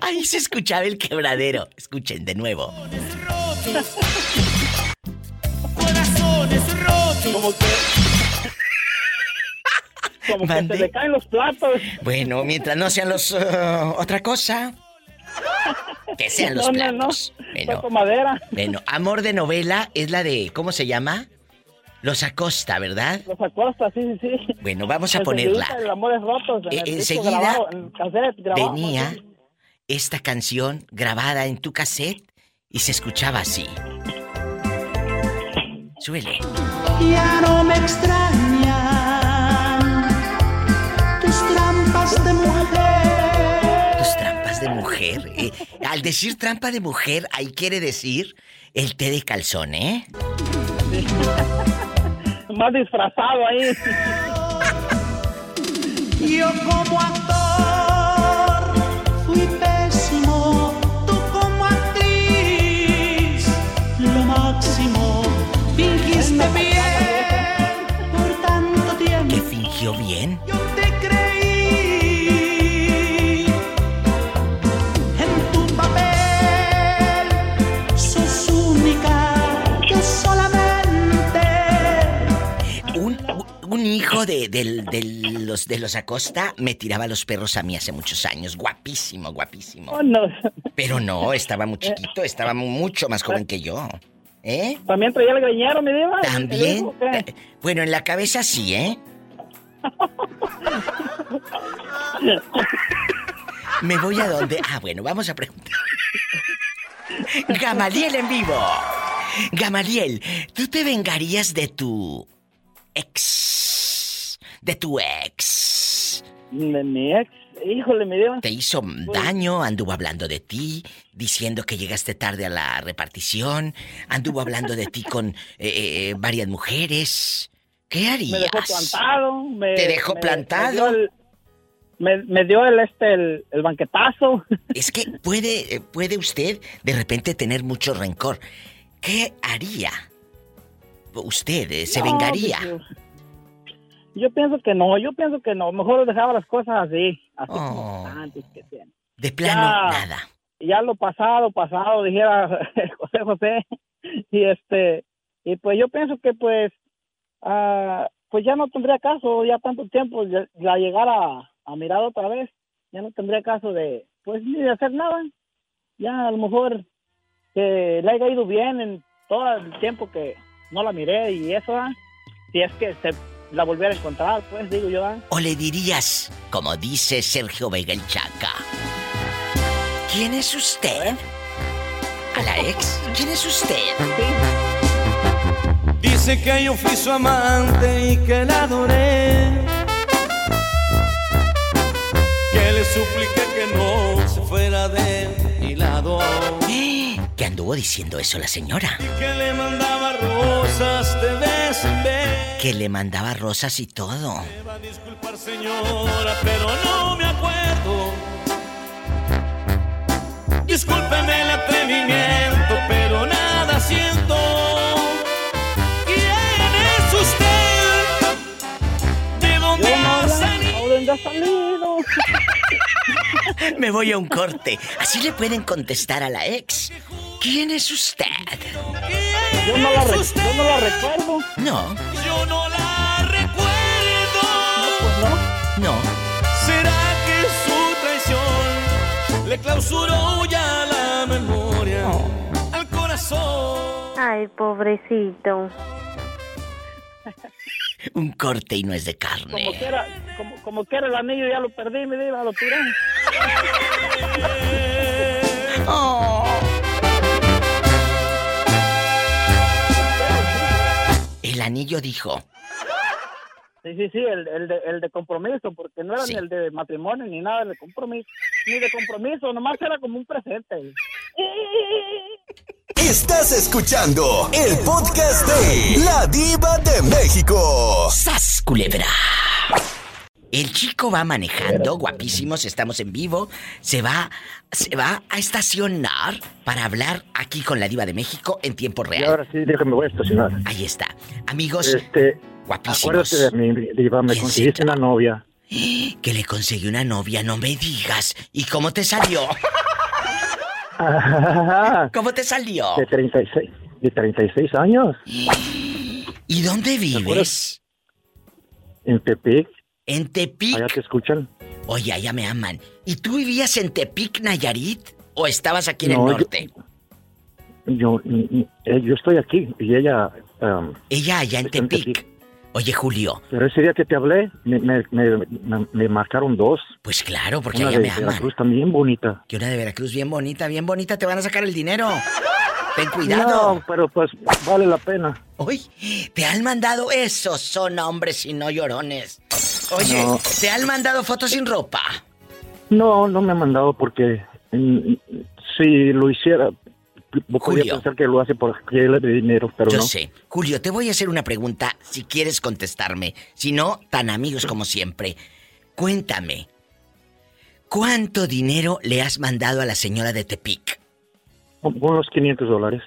Ahí se escuchaba el quebradero. Escuchen de nuevo. Corazones rotos. Como que. Como que se le caen los platos. Bueno, mientras no sean los... uh, otra cosa. Que sean los No, no, no. platos. Bueno, madera. bueno, amor de novela es la de... ¿Cómo se llama? Los Acosta, ¿verdad? Los Acosta, sí, sí, sí. Bueno, vamos a ponerla. El amores rotos. En Eh, el enseguida grabado, en el cassette grabado. Venía esta canción grabada en tu cassette y se escuchaba así. Suele. Ya no me extrañan mujer. eh, al decir trampa de mujer, ahí quiere decir el té de calzón, ¿eh? Más disfrazado ahí. Yo como actor de, de los, de los Acosta me tiraba los perros a mí hace muchos años. Guapísimo, guapísimo. Oh, no. Pero no, estaba muy chiquito, estaba mu- mucho más joven que yo. ¿Eh? También traía el greñero, mi diva. También. Bueno, en la cabeza sí, ¿eh? Me voy a dónde. Ah, bueno, vamos a preguntar. Gamaliel en vivo. Gamaliel, ¿tú te vengarías de tu ex? De tu ex. De mi ex. Híjole, mi diva. Te hizo daño, anduvo hablando de ti, diciendo que llegaste tarde a la repartición, anduvo hablando de ti con eh, eh, varias mujeres. ¿Qué harías? Me dejó plantado. Me, ¿Te dejó me- plantado? Me dio, el, me, me dio el este el, el banquetazo. Es que puede, eh, puede usted de repente tener mucho rencor. ¿Qué haría? ¿Usted eh, se No, vengaría? pues, Yo pienso que no, yo pienso que no. Mejor dejaba las cosas así, así como Oh. antes que sean. De plano, Ya. nada. Ya lo pasado, pasado, dijera José José. Y este, y pues yo pienso que pues, ah, pues ya no tendría caso, ya tanto tiempo, ya- la llegar a, a mirar otra vez, ya no tendría caso de, pues ni de hacer nada. Ya a lo mejor que le haya ido bien en todo el tiempo que no la miré y eso, ah, si es que se la volviera a encontrar, pues digo yo, ah. ¿O le dirías, como dice Sergio Vega el Chaca? ¿Quién es usted? ¿A la ex? ¿Quién es usted? Dice que yo fui su amante y que la adoré. Que le supliqué que no se fuera de mi lado. ¿Qué anduvo diciendo eso la señora? Que le mandaba rosas de vez en vez. Que le mandaba rosas y todo. Me va a disculpar, señora, pero no me acuerdo. Discúlpeme el atrevimiento, pero nada siento. ¿Quién es usted? ¿De dónde ha salido? ¿O dónde ha salido? Me voy a un corte. Así le pueden contestar a la ex. ¿Quién es usted? Yo no la, re- yo no la recuerdo. No, Yo no la recuerdo. no. ¿Será que su traición le clausuró ya la memoria al corazón? Ay, pobrecito. Un corte y no es de carne. Como quiera, como, como quiera el anillo ya lo perdí, me diga, lo tiré. Oh. El anillo dijo. Sí, sí, sí, el, el, de, el de compromiso, porque no era ni el de matrimonio ni nada de compromiso. Ni de compromiso, nomás era como un presente. Estás escuchando el podcast de La Diva de México. ¡Sas, culebra! El chico va manejando, guapísimos, estamos en vivo. Se va, se va a estacionar para hablar aquí con la diva de México en tiempo Y real. ahora sí, déjame voy a estacionar. Ahí está. Amigos, Este, guapísimos. acuérdate de mí, Diva, me conseguiste una novia. que le conseguí una novia, no me digas. ¿Y cómo te salió? ¿Cómo te salió? De 36, de 36 años. ¿Y dónde vives? En Tepic. En Tepic. Allá te escuchan. Oye, allá me aman. ¿Y tú vivías en Tepic, Nayarit? ¿O estabas aquí en No, el norte? Yo, yo estoy aquí y ella... um, Ella allá en está en Tepic. Oye, Julio. Pero ese día que te hablé, me, me, me, marcaron dos. Pues claro, porque una de me aman. Veracruz también bonita. Que una de Veracruz bien bonita, bien bonita, te van a sacar el dinero. Ten cuidado. No, pero pues vale la pena. Uy, te han mandado esos son hombres y no llorones. Oye, No. te han mandado fotos sin ropa. No, no me ha mandado porque mm, si lo hiciera, Julio. pensar que lo hace por quiere de dinero, pero Yo no. sé. Julio, te voy a hacer una pregunta si quieres contestarme. Si no, tan amigos como siempre. Cuéntame. ¿Cuánto dinero le has mandado a la señora de Tepic? Unos 500 dólares.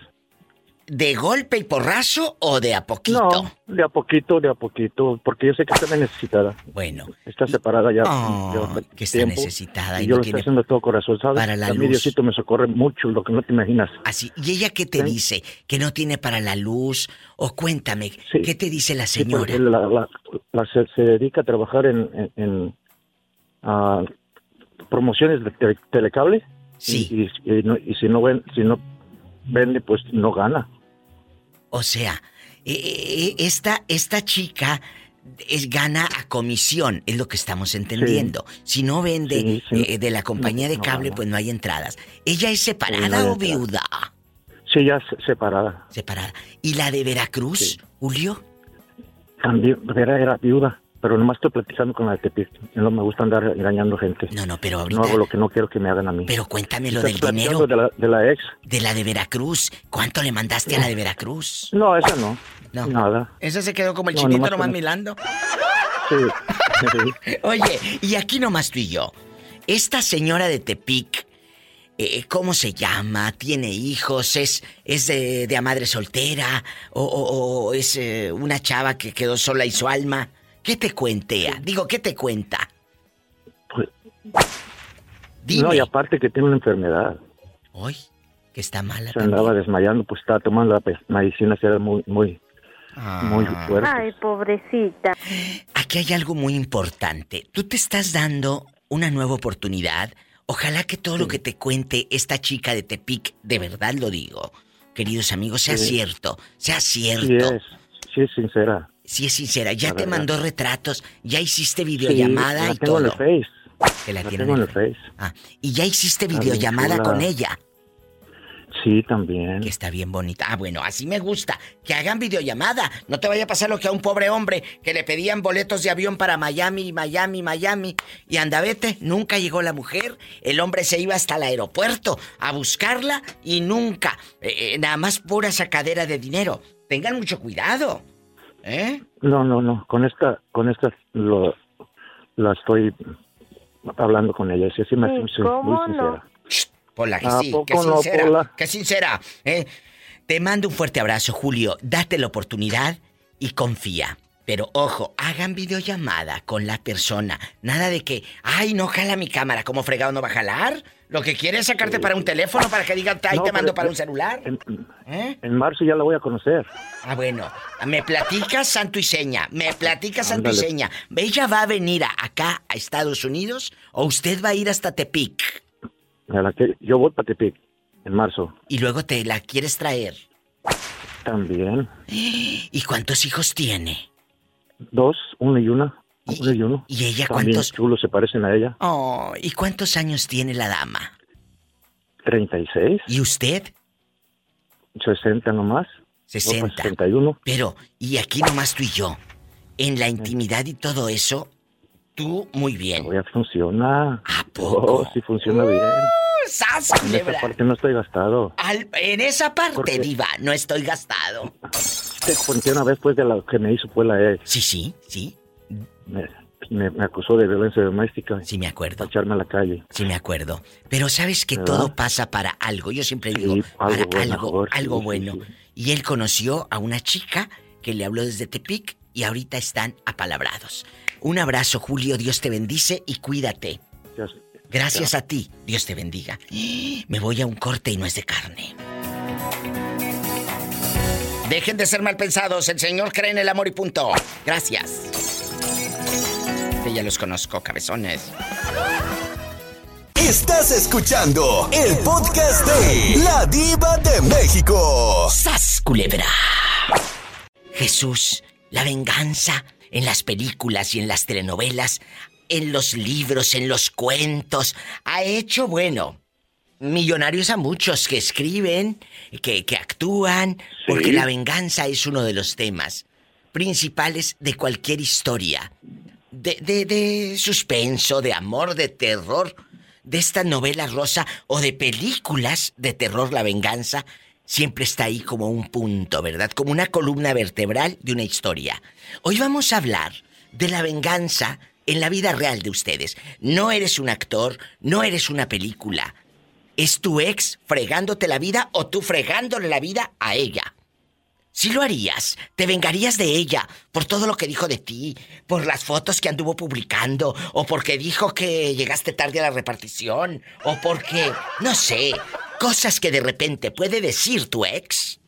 ¿De golpe y porrazo o de a poquito? No, de a poquito, de a poquito, porque yo sé que está necesitada. Bueno. Está separada ya. Oh, que está tiempo, necesitada Y, y yo lo estoy haciendo todo corazón, ¿sabes? para la A luz. Diosito me socorre mucho, lo que no te imaginas. Así. ¿Y ella qué te dice? ¿Que no tiene para la luz? O cuéntame, ¿qué te dice la Sí, señora? porque la- la- la- se, se dedica a trabajar en, en- en, ah, promociones de tele- telecable. Sí. Y, y- y no- y si no ven, si no vende, pues no gana. O sea, eh, eh, esta, esta chica es, gana a comisión, es lo que estamos entendiendo. Si no vende Sí, sí. eh, de la compañía de no cable, pues no hay entradas. ¿Ella es separada o viuda? Sí, ya se- separada. Separada. ¿Y la de Veracruz, Julio? También era viuda, pero nomás estoy platicando con la de Tepic. No me gusta andar engañando gente. No, no, pero No ahorita... hago lo que no quiero que me hagan a mí. Pero cuéntame lo ¿Estás del dinero De la, de la ex. de la de Veracruz. ¿Cuánto le mandaste a la de Veracruz? No, esa no. No. Nada. Ese se quedó como el No, chinito nomás nomás con- milando. Oye, y aquí nomás tú y yo. Esta señora de Tepic, eh, ¿cómo se llama? ¿Tiene hijos? ¿Es, es de, de a madre soltera? ¿O, o- o es eh, una chava que quedó sola y su alma? ¿Qué te cuentea? Digo, ¿qué te cuenta? Dime. No, y aparte que tiene una enfermedad. Hoy, que está mala. Se andaba desmayando, pues estaba tomando la medicina, era muy, muy, muy Ah. fuerte. Ay, pobrecita. Aquí hay algo muy importante. Tú te estás dando una nueva oportunidad. Ojalá que todo lo que te cuente esta chica de Tepic, de verdad lo digo, queridos amigos, sea Sí. cierto, sea Sí cierto. es, sí es sincera. Si es sincera, ya La te verdad. mandó retratos, ya hiciste Sí, videollamada la y tengo en todo. el Face. Que la tengo en el Face. Ah, y ya hiciste videollamada con ella. Sí, también. Que está bien bonita. Ah, bueno, así me gusta. Que hagan videollamada. No te vaya a pasar lo que a un pobre hombre que le pedían boletos de avión para Miami, Miami, Miami. Y anda, vete, nunca llegó la mujer. El hombre se iba hasta el aeropuerto a buscarla y nunca. eh, eh, nada más pura sacadera de dinero. Tengan mucho cuidado. ¿Eh? No, no, no. Con esta, con esta lo, la estoy hablando con ella. Sí, sí, me, Sí, sí, ¿cómo muy no? sincera. Pola, que ¿A sí, poco que no, sincera, que sincera. ¿eh? Te mando un fuerte abrazo, Julio. Date la oportunidad y confía. Pero ojo, hagan videollamada con la persona. Nada de que, ay, no jala mi cámara, ¿cómo fregado no va a jalar? Lo que quiere es sacarte para un teléfono para que diga, ahí No, te pero- mando para un celular. En, ¿Eh? en marzo ya la voy a conocer. Ah, bueno. Me platicas santo y seña. Me platicas santo y seña. ¿Ella va a venir a- acá a Estados Unidos o usted va a ir hasta Tepic A la que yo voy para Tepic en marzo. y luego te la quieres traer? También. ¿Y cuántos hijos tiene? Dos, uno y una. Y uno. ¿Y ella También cuántos? chulos se parecen a ella. Oh, ¿y cuántos años tiene la dama? 36, ¿Y usted? 60 nomás. 60. Voy para 61. Pero, y aquí nomás tú y yo. En la intimidad y todo eso, tú muy bien. Ya funciona. ¿A poco? sí funciona bien. ¡Sas, En esa parte no estoy gastado. Al- en esa parte, diva, no estoy gastado. Te conté una vez pues de lo que me hizo fue la ex. Sí, sí, sí. Me, me- me acusó de violencia doméstica. Sí, me acuerdo. Para echarme a la calle. Sí, me acuerdo. Pero sabes que ¿Verdad? todo pasa para algo. Yo siempre digo, Sí, para algo bueno, algo, mejor, sí, algo sí, bueno. sí. Y él conoció a una chica que le habló desde Tepic y ahorita están apalabrados. Un abrazo, Julio. Dios te bendice y cuídate. Gracias a ti. Dios te bendiga. Me voy a un corte y no es de carne. Dejen de ser mal pensados. El Señor cree en el amor y punto. Gracias. Que ya los conozco, cabezones. Estás escuchando el podcast de La Diva de México. ¡Sas, culebra! Jesús, la venganza en las películas y en las telenovelas, en los libros, en los cuentos, ha hecho, bueno, millonarios a muchos que escriben, que, que actúan, porque la venganza es uno de los temas principales de cualquier historia. De, de, de suspenso, de amor, de terror, de esta novela rosa o de películas de terror, la venganza, siempre está ahí como un punto, ¿verdad? Como una columna vertebral de una historia. Hoy vamos a hablar de la venganza en la vida real de ustedes. No eres un actor, no eres una película. ¿Es tu ex fregándote la vida o tú fregándole la vida a ella? Si lo harías, te vengarías de ella por todo lo que dijo de ti, por las fotos que anduvo publicando, o porque dijo que llegaste tarde a la repartición, o porque, no sé, cosas que de repente puede decir tu ex,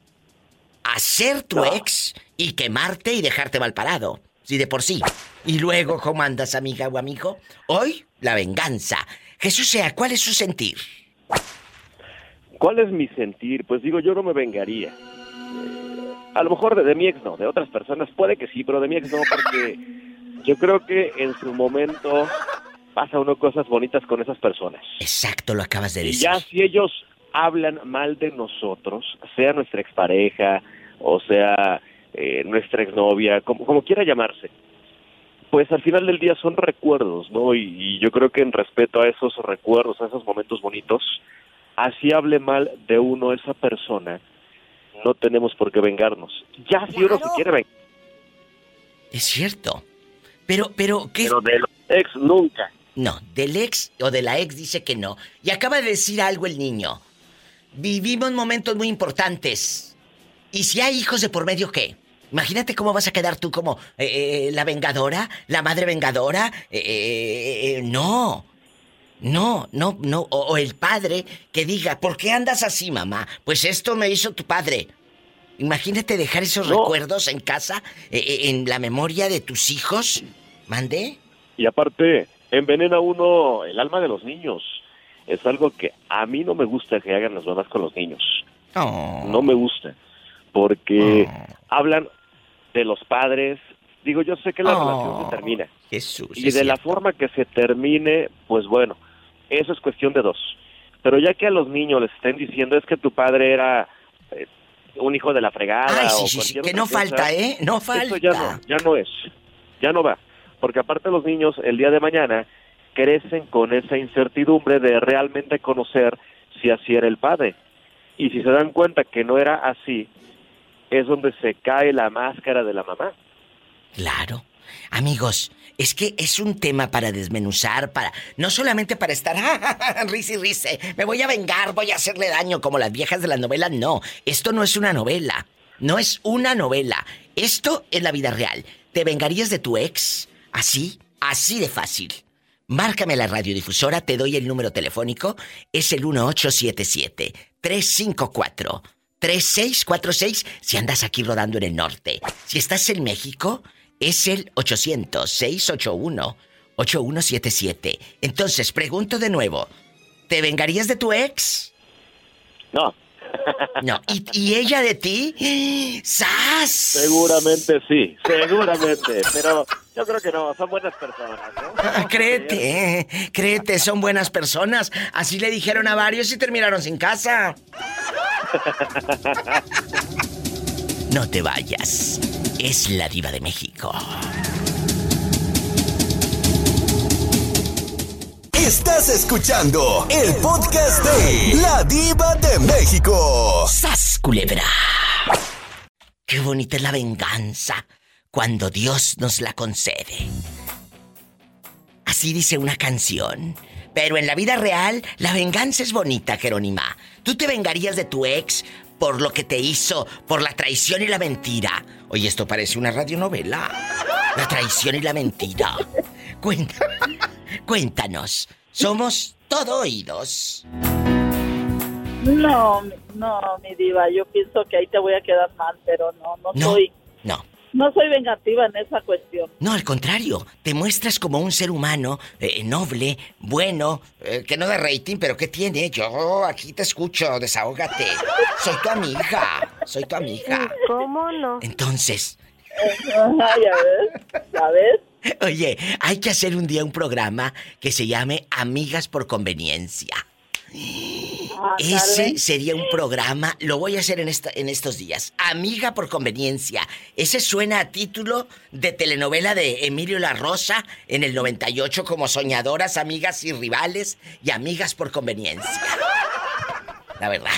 hacer tu ex y quemarte y dejarte mal parado. Si de por sí. Y luego, ¿cómo andas, amiga o amigo? Hoy, la venganza. Jesús sea, ¿cuál es su sentir? ¿Cuál es mi sentir? Pues digo, yo no me vengaría. A lo mejor de, de mi ex no, de otras personas puede que sí, pero de mi ex no, porque yo creo que en su momento pasa uno cosas bonitas con esas personas. Exacto, lo acabas de Y decir. ya si ellos hablan mal de nosotros, sea nuestra expareja o sea eh, nuestra exnovia, como, como quiera llamarse, pues al final del día son recuerdos, ¿no? Y, y yo creo que en respeto a esos recuerdos, a esos momentos bonitos, así hable mal de uno esa persona, no tenemos por qué vengarnos. Ya si uno se quiere vengar. Es cierto. Pero, pero, ¿qué? Pero del ex nunca. No, del ex o de la ex dice que no. Y acaba de decir algo el niño. Vivimos momentos muy importantes. ¿Y si hay hijos de por medio qué? Imagínate cómo vas a quedar tú como eh, eh, la vengadora, la madre vengadora. Eh, eh, no. No, no, no. O, o el padre que diga, ¿por qué andas así, mamá? Pues esto me hizo tu padre. Imagínate dejar esos No. recuerdos en casa, eh, eh, en la memoria de tus hijos. ¿Mande? Y aparte, envenena uno el alma de los niños. Es algo que a mí no me gusta que hagan las mamás con los niños. No me gusta. Porque hablan de los padres. Digo, yo sé que la Oh. relación se termina. Jesús. Y de la forma que se termine, pues bueno, eso es cuestión de dos. Pero ya que a los niños les estén diciendo es que tu padre era eh, un hijo de la fregada Ay, sí, o sí, sí, que no cosa, falta, ¿eh? No Eso ya falta. no, ya no es, ya no va. Porque aparte los niños el día de mañana crecen con esa incertidumbre de realmente conocer si así era el padre. Y si se dan cuenta que no era así, es donde se cae la máscara de la mamá. Claro. Amigos, es que es un tema para desmenuzar, para no solamente para estar risa y me voy a vengar, voy a hacerle daño como las viejas de las novelas, no, esto no es una novela, no es una novela, esto es la vida real. ¿Te vengarías de tu ex? Así, así de fácil. Márcame a la radiodifusora, te doy el número telefónico, es el 1877 354 3646 si andas aquí rodando en el norte. Si estás en México, es el 800-681-8177. Entonces, pregunto de nuevo, ¿te vengarías de tu ex? No. No. ¿Y, y ella de ti? ¡Sas! Seguramente sí, seguramente, pero yo creo que no, son buenas personas. ¿no? Ah, créete, eh, créete, son buenas personas. Así le dijeron a varios y terminaron sin casa. No te vayas. Es la diva de México. Estás escuchando el podcast de La Diva de México. ¡Sas, culebra! Qué bonita es la venganza cuando Dios nos la concede. Así dice una canción. Pero en la vida real, la venganza es bonita, Jerónima. ¿Tú te vengarías de tu ex por lo que te hizo, por la traición y la mentira? Oye, esto parece una radionovela. La traición y la mentira. Cuéntanos. Somos todo oídos. No, no, mi diva, yo pienso que ahí te voy a quedar mal, pero no, no, No, soy, no. No soy vengativa en esa cuestión. No, al contrario, te muestras como un ser humano eh, noble, bueno, eh, que no de rating, pero ¿qué tiene? Yo aquí te escucho, desahógate. Soy tu amiga, soy tu amiga. ¿Cómo no? Entonces, Ajá, ya ves, ya ves. oye, hay que hacer un día un programa que se llame Amigas por Conveniencia. Ese sería un programa, lo voy a hacer en, esta, en estos días. Amiga por conveniencia. Ese suena a título de telenovela de Emilio La Rosa en el 98 como soñadoras, amigas y rivales y amigas por conveniencia. La verdad.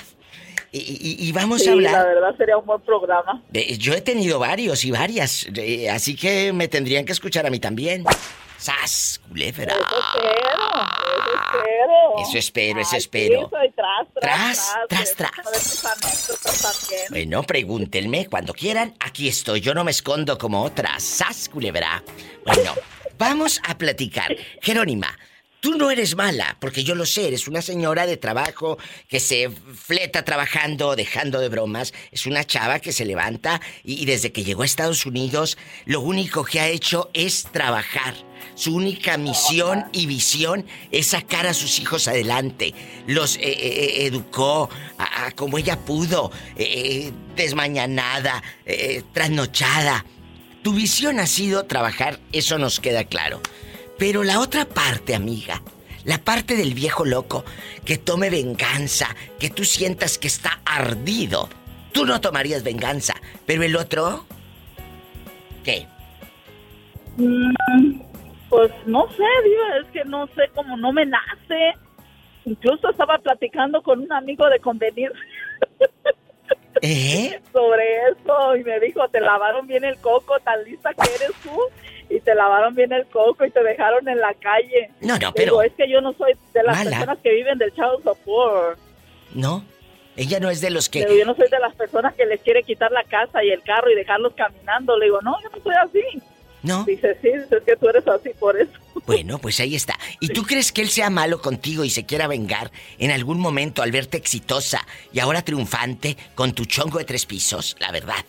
Y, y- y vamos Sí, a hablar. la verdad sería un buen programa. de- yo he tenido varios y varias, eh, así que me tendrían que escuchar a mí también. ¡Sas, culebra! Eso espero, eso espero. Sí, soy tras, Tras, tras. Bueno, pregúntenme cuando quieran. Aquí estoy, yo no me escondo como otras. ¡Sas, culebra! Bueno, vamos a platicar. Jerónima, tú no eres mala, porque yo lo sé, eres una señora de trabajo que se fleta trabajando, dejando de bromas. Es una chava que se levanta y, desde que llegó a Estados Unidos, lo único que ha hecho es trabajar. Su única misión y visión es sacar a sus hijos adelante. Los eh, eh, educó a- como ella pudo, eh, desmañanada, eh, trasnochada. Tu visión ha sido trabajar, eso nos queda claro. Pero la otra parte, amiga, la parte del viejo loco, que tome venganza, que tú sientas que está ardido. Tú no tomarías venganza, pero el otro... ¿Qué? Mm, pues no sé, diva, es que no sé cómo no me nace. Incluso estaba platicando con un amigo de convenir. ¿Eh? sobre eso y me dijo, te lavaron bien el coco, tan lista que eres tú. Y te lavaron bien el coco y te dejaron en la calle. No, no, Digo, pero- es que yo no soy de las Mala. personas que viven del child support. No, ella no es de los que... Pero yo no soy de las personas que les quiere quitar la casa y el carro y dejarlos caminando. Le digo, no, yo no soy así. ¿No? Dice, sí, es que tú eres así por eso. Bueno, pues ahí está. ¿Y tú crees que él sea malo contigo y se quiera vengar en algún momento al verte exitosa y ahora triunfante con tu chongo de tres pisos? La verdad.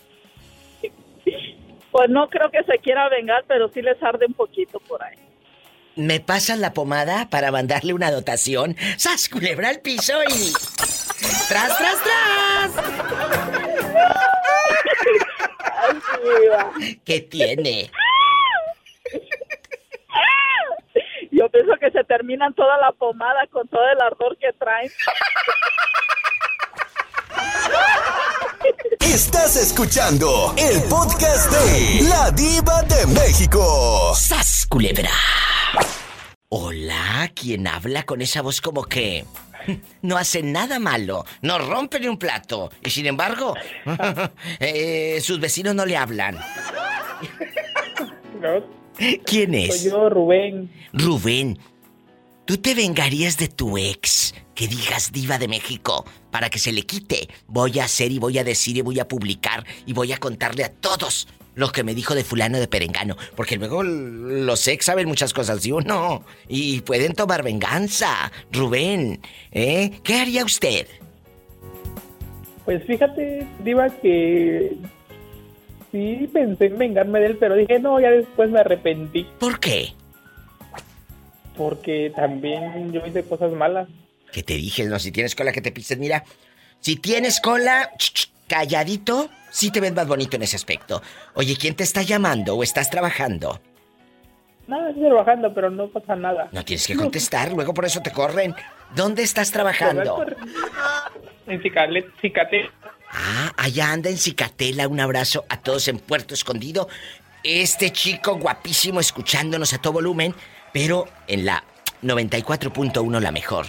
Pues no creo que se quiera vengar, pero sí les arde un poquito por ahí. ¿Me pasan la pomada para mandarle una dotación? ¡Sas, culebra al piso y... ¡Tras, tras, tras! ¿Qué tiene? Yo pienso que se terminan toda la pomada con todo el ardor que traen. Estás escuchando el podcast de La Diva de México. ¡Sas, culebra! Hola, ¿quién habla con esa voz como que... No hace nada malo, no rompe ni un plato. Y sin embargo, eh, sus vecinos no le hablan. ¿Quién es? Soy yo, Rubén. Rubén, ¿tú te vengarías de tu ex que digas diva de México para que se le quite? Voy a hacer y voy a decir y voy a publicar y voy a contarle a todos lo que me dijo de fulano de Perengano. Porque luego los ex saben muchas cosas de uno y pueden tomar venganza. Rubén, ¿eh? ¿Qué haría usted? Pues fíjate, Diva, que sí pensé en vengarme de él, pero dije, no, ya después me arrepentí. ¿Por qué? Porque también yo hice cosas malas. Que te dije, no, si tienes cola que te pises, mira. Si tienes cola, calladito, sí te ves más bonito en ese aspecto. Oye, ¿quién te está llamando o estás trabajando? Nada, estoy trabajando, pero no pasa nada. No tienes que contestar, luego por eso te corren. ¿Dónde estás trabajando? En Cicate. Ah, allá anda en Cicatela. Un abrazo a todos en Puerto Escondido. Este chico guapísimo escuchándonos a todo volumen, pero en la 94.1 la mejor.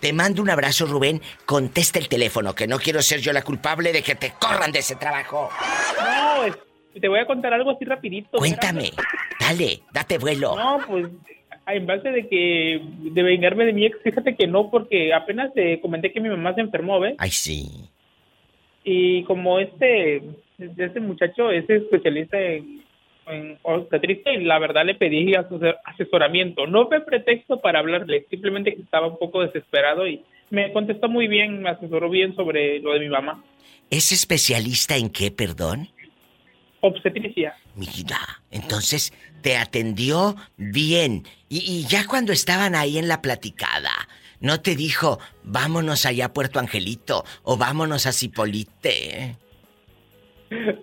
Te mando un abrazo, Rubén. Contesta el teléfono, que no quiero ser yo la culpable de que te corran de ese trabajo. No, es- te voy a contar algo así rapidito. Cuéntame. Dale, date vuelo. No, pues en base de que de vengarme de mi ex, fíjate que no, porque apenas te comenté que mi mamá se enfermó, ¿ves? Ay, sí. Y como este, este muchacho es especialista en, en obstetricia, y la verdad le pedí asesor- asesoramiento. No fue pretexto para hablarle, simplemente que estaba un poco desesperado y me contestó muy bien, me asesoró bien sobre lo de mi mamá. ¿Es especialista en qué, perdón? Obstetricia. Mira, entonces te atendió bien. Y, y ya cuando estaban ahí en la platicada, no te dijo, vámonos allá a Puerto Angelito o vámonos a Cipolite.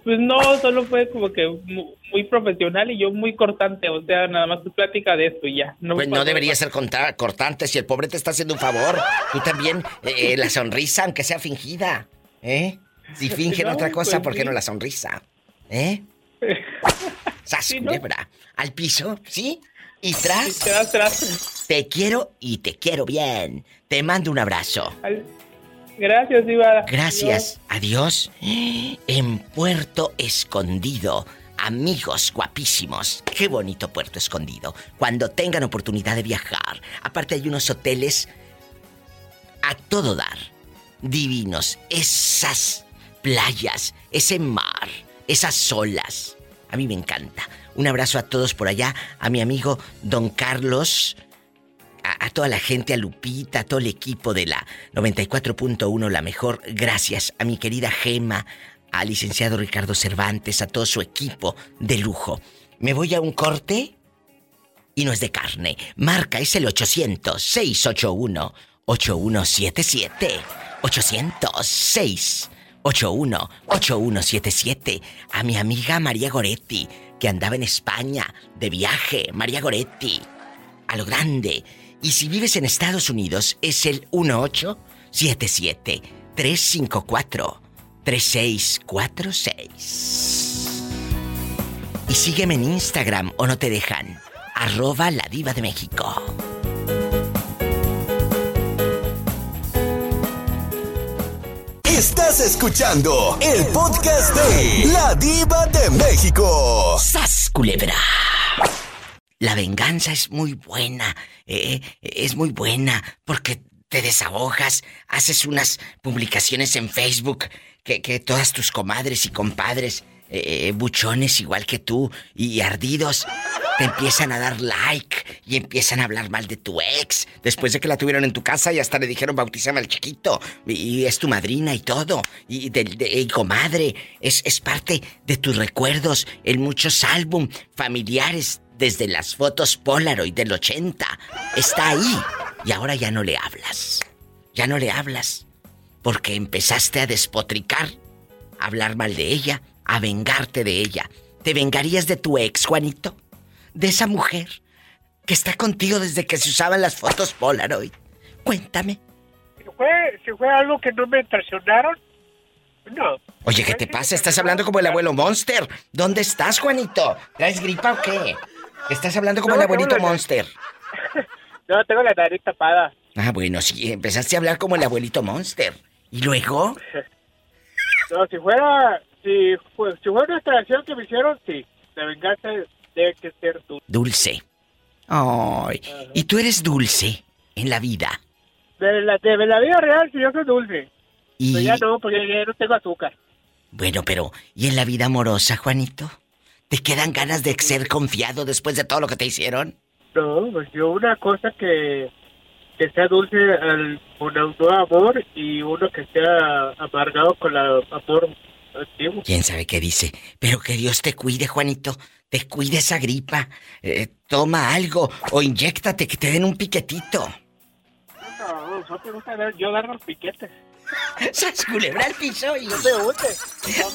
Pues no, solo fue como que mu- muy profesional y yo muy cortante, o sea, nada más tu plática de esto y ya. No Pues no debería ser cortante si el pobre te está haciendo un favor. Tú también, eh, la sonrisa, aunque sea fingida. ¿Eh? Si fingen No, otra cosa, pues ¿por qué sí. no la sonrisa? ¿Eh? Sas, culebra. Al piso, ¿sí? Y tras. Te quiero y te quiero bien. Te mando un abrazo. Gracias, Diva. Gracias. Adiós. En Puerto Escondido. Amigos guapísimos. Qué bonito Puerto Escondido. Cuando tengan oportunidad de viajar. Aparte hay unos hoteles a todo dar. Divinos. Esas playas, ese mar, esas olas. A mí me encanta. Un abrazo a todos por allá. A mi amigo Don Carlos a, toda la gente, a Lupita, a todo el equipo de la 94.1, la mejor. Gracias a mi querida Gema, al licenciado Ricardo Cervantes, a todo su equipo de lujo. Me voy a un corte y no es de carne. Marca es el 800-681-8177. 800-681-8177. A mi amiga María Goretti, que andaba en España de viaje. María Goretti a lo grande. Y si vives en Estados Unidos, es el 1877-354-3646. Y sígueme en Instagram o no te dejan. Arroba la diva de México. Estás escuchando el podcast de La Diva de México. ¡Sas, culebra! La venganza es muy buena, eh, es muy buena, porque te desahogas, haces unas publicaciones en Facebook que, que todas tus comadres y compadres, eh, buchones igual que tú y ardidos, te empiezan a dar like y empiezan a hablar mal de tu ex. Después de que la tuvieron en tu casa y hasta le dijeron bautízame al chiquito. Y, y es tu madrina y todo. Y, de, de- y comadre, es, es parte de tus recuerdos en muchos álbum familiares. Desde las fotos Polaroid del 80. Está ahí. Y ahora ya no le hablas. Ya no le hablas. Porque empezaste a despotricar, a hablar mal de ella, a vengarte de ella. ¿Te vengarías de tu ex, Juanito? De esa mujer que está contigo desde que se usaban las fotos Polaroid. Cuéntame. Si fue, si fue algo que no me traicionaron, no. Oye, ¿qué te pasa? Estás hablando como el abuelo Monster. ¿Dónde estás, Juanito? ¿Traes gripa o qué? Estás hablando como No, el abuelito. Monster. No, tengo la nariz tapada. Ah, bueno, sí, empezaste a hablar como el abuelito Monster. ¿Y luego? No, si fuera, si, fue, si fuera una traición que me hicieron, sí. La venganza debe que ser tú. Dulce. Ay, ¿y tú eres dulce en la vida? De la, de la vida real, sí, yo soy dulce. Y... Pero ya no, porque ya no tengo azúcar. Bueno, pero ¿y en la vida amorosa, Juanito? ¿Te quedan ganas de ser confiado después de todo lo que te hicieron? No, pues yo una cosa que, que sea dulce al, con un amor y uno que sea amargado con el amor. ¿Quién sabe qué dice? Pero que Dios te cuide, Juanito. Te cuide esa gripa. Eh, toma algo o inyéctate que te den un piquetito. No, no te gusta dar- yo dar los piquetes. ¡Sas culebra al piso y... No me hundes.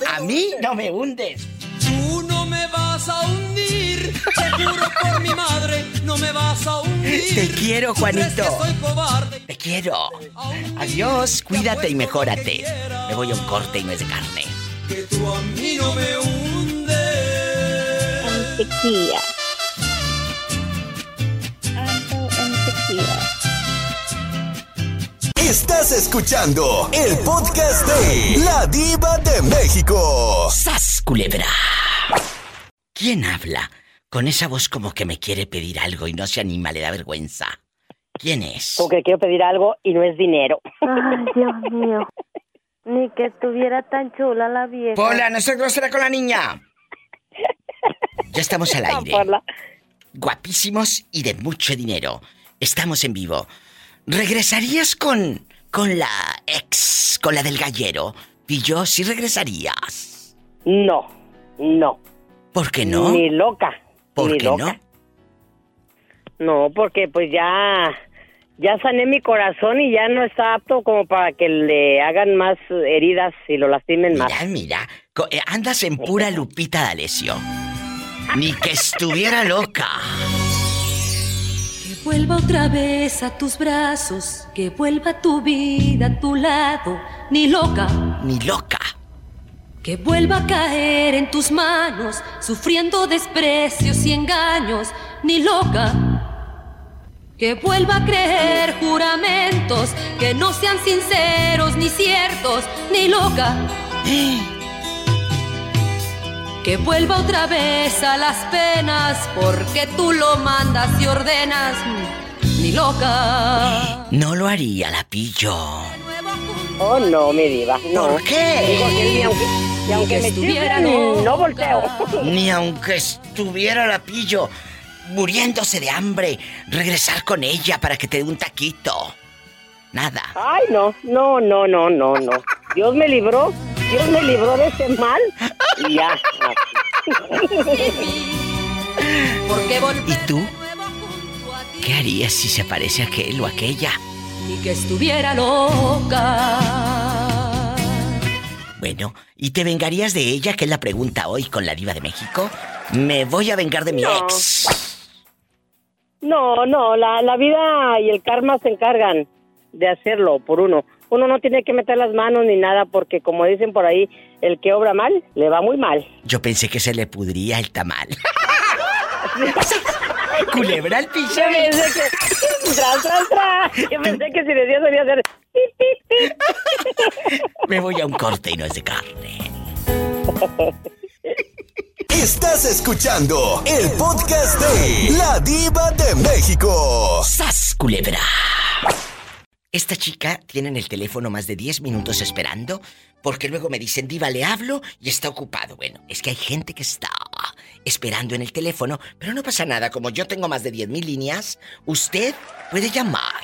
A mí no me hundes. Tú no me vas a hundir, te juro por mi madre, no me vas a hundir. Te quiero, Juanito. Te quiero. Adiós, cuídate y mejórate. Me voy a un corte y no es de carne. Que tú a mí no me hundes. Sequía. Estás escuchando el podcast de La Diva de México. ¡Sas, culebra! ¿Quién habla? Con esa voz como que me quiere pedir algo y no se anima, le da vergüenza. ¿Quién es? Porque quiero pedir algo y no es dinero. Ay, Dios mío. Ni que estuviera tan chula la vieja. Pola, no seas grosera con la niña. Ya estamos al aire. Guapísimos y de mucho dinero. Estamos en vivo. ¿Regresarías con con la ex, con la del gallero? Y yo sí regresarías. No, no. ¿Por qué no? Ni loca. ¿Por ni qué loca. No, porque pues ya ya sané mi corazón y ya no está apto como para que le hagan más heridas y lo lastimen más. Mira, mira, eh, andas en pura Lupita D'Alessio. Ni que estuviera loca. Que vuelva otra vez a tus brazos, que vuelva tu vida a tu lado, ni loca. Ni loca. Que vuelva a caer en tus manos, sufriendo desprecios y engaños, ni loca. Que vuelva a creer juramentos que no sean sinceros ni ciertos, ni loca. Que vuelva otra vez a las penas porque tú lo mandas y ordenas, ni loca. No lo haría, la pillo. Oh, no, mi diva, no. ¿Por qué? Ni aunque, y aunque me estuviera chiflen, no volteo. Ni aunque estuviera la pillo muriéndose de hambre, regresar con ella para que te dé un taquito. Nada. Ay, no, no, no, no, no, no. Dios me libró, Dios me libró de ese mal y ya. ¿Y tú? ¿Qué harías si se parece a aquel o aquella? Ni que estuviera loca. Bueno, ¿y te vengarías de ella? Que es la pregunta hoy con la diva de México. Me voy a vengar de mi No. ex. No, no, la, la vida y el karma se encargan de hacerlo por uno. Uno no tiene que meter las manos ni nada porque como dicen por ahí, el que obra mal, le va muy mal. Yo pensé que se le pudría el tamal. Culebra al piso. Yo pensé que... Tras, tras, tras. Yo pensé que si decía sería hacer... Me voy a un corte y no es de carne. Estás escuchando el podcast de La Diva de México. ¡Sas, culebra! Esta chica tiene en el teléfono más de 10 minutos esperando porque luego me dicen, Diva, le hablo y está ocupado. Bueno, es que hay gente que está esperando en el teléfono, pero no pasa nada. Como yo tengo más de 10 mil líneas, usted puede llamar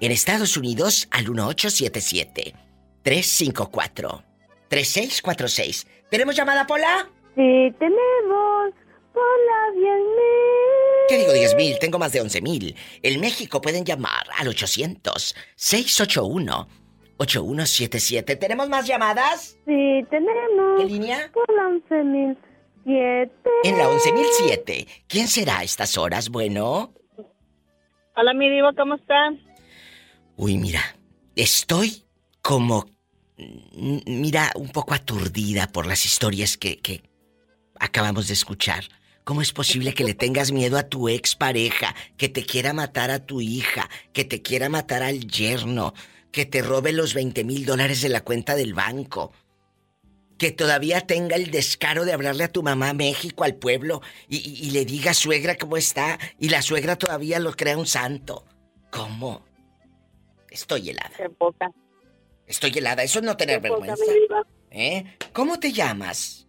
en Estados Unidos al 1877-354-3646. ¿Tenemos llamada, Pola? Sí, tenemos. Hola, bien ¿Qué digo 10 mil? Tengo más de 11 mil. En México pueden llamar al 800-681-8177. ¿Tenemos más llamadas? Sí, tenemos. ¿Qué línea? Por la 11.007. En la 11.007. ¿Quién será a estas horas? Bueno. Hola, mi diva, ¿cómo están? Uy, mira, estoy como... mm, Mira, un poco aturdida por las historias que, que acabamos de escuchar. ¿Cómo es posible que le tengas miedo a tu expareja, que te quiera matar a tu hija, que te quiera matar al yerno, que te robe los 20 mil dólares de la cuenta del banco? Que todavía tenga el descaro de hablarle a tu mamá a México, al pueblo, y, y- y le diga suegra cómo está, y la suegra todavía lo crea un santo. ¿Cómo? Estoy helada. Estoy helada. Eso es no tener vergüenza. ¿Eh? ¿Cómo te llamas?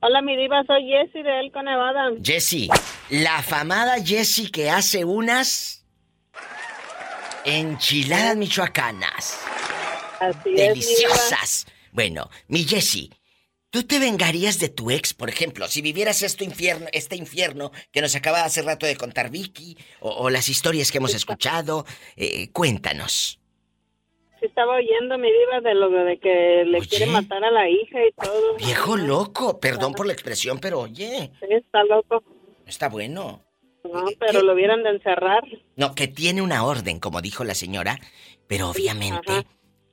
Hola, mi diva, soy Jessie de Elko, Nevada. Jessie, la afamada Jessie que hace unas enchiladas michoacanas. Así es, mi. Deliciosas. Bueno, mi Jessie, ¿tú te vengarías de tu ex, por ejemplo, si vivieras este infierno, este infierno que nos acaba hace rato de contar Vicky, o, o las historias que hemos escuchado? Eh, cuéntanos. Sí estaba oyendo, mi diva, de lo de que le quiere matar a la hija y todo. Viejo loco, perdón por la expresión, pero oye, Sí, está loco. está bueno. No, pero lo hubieran de encerrar. No, que tiene una orden, como dijo la señora, pero obviamente,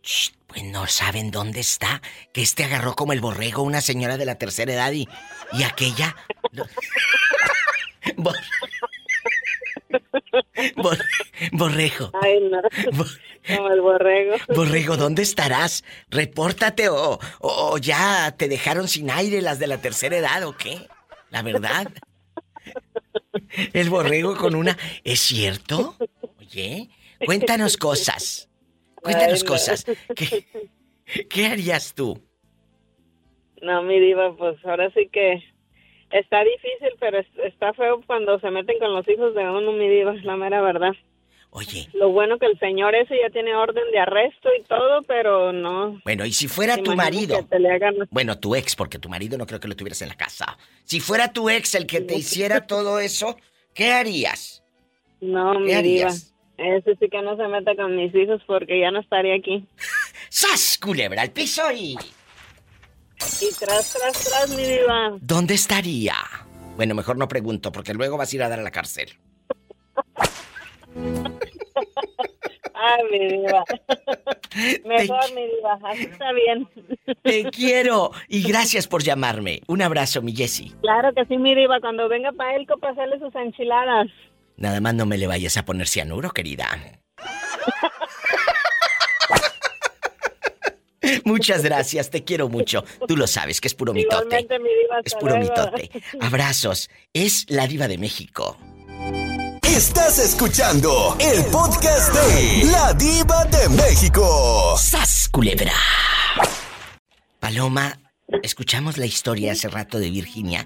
shh, pues no saben dónde está. Que este agarró como el borrego una señora de la tercera edad y, y aquella. Bor- Bor- borrego. Ay, no. Como el borrego. Borrego, ¿dónde estarás? Repórtate o, o- o ya te dejaron sin aire las de la tercera edad o qué. La verdad. El borrego con una... ¿Es cierto? Oye, cuéntanos cosas. Cuéntanos Ay, no. cosas. ¿Qué, qué harías tú? No, mi diva, pues ahora sí que está difícil, pero es- está feo cuando se meten con los hijos de uno, mi diva, es la mera verdad. Oye. Lo bueno que el señor ese ya tiene orden de arresto y todo, pero no. Bueno, y si fuera tu marido... que te le hagan- Bueno, tu ex, porque tu marido no creo que lo tuvieras en la casa. Si fuera tu ex el que te hiciera todo eso, ¿qué harías? No, ¿Qué mi diva. harías? Ese sí que no se meta con mis hijos porque ya no estaría aquí. ¡Sas, culebra al piso y... Y tras, tras, tras, mi diva. ¿Dónde estaría? Bueno, mejor no pregunto, porque luego vas a ir a dar a la cárcel. Ay, mi diva. Mejor, mi diva. Así está bien. Te quiero y gracias por llamarme. Un abrazo, mi Jessie. Claro que sí, mi diva. Cuando venga para él, pasarle sus enchiladas. Nada más no me le vayas a poner cianuro, querida. Muchas gracias, te quiero mucho. Tú lo sabes que es puro mitote. Igualmente, mi diva. Es puro mitote. Abrazos. Es la diva de México. Estás escuchando el podcast de La Diva de México. ¡Sas, culebra! Paloma, escuchamos la historia hace rato de Virginia.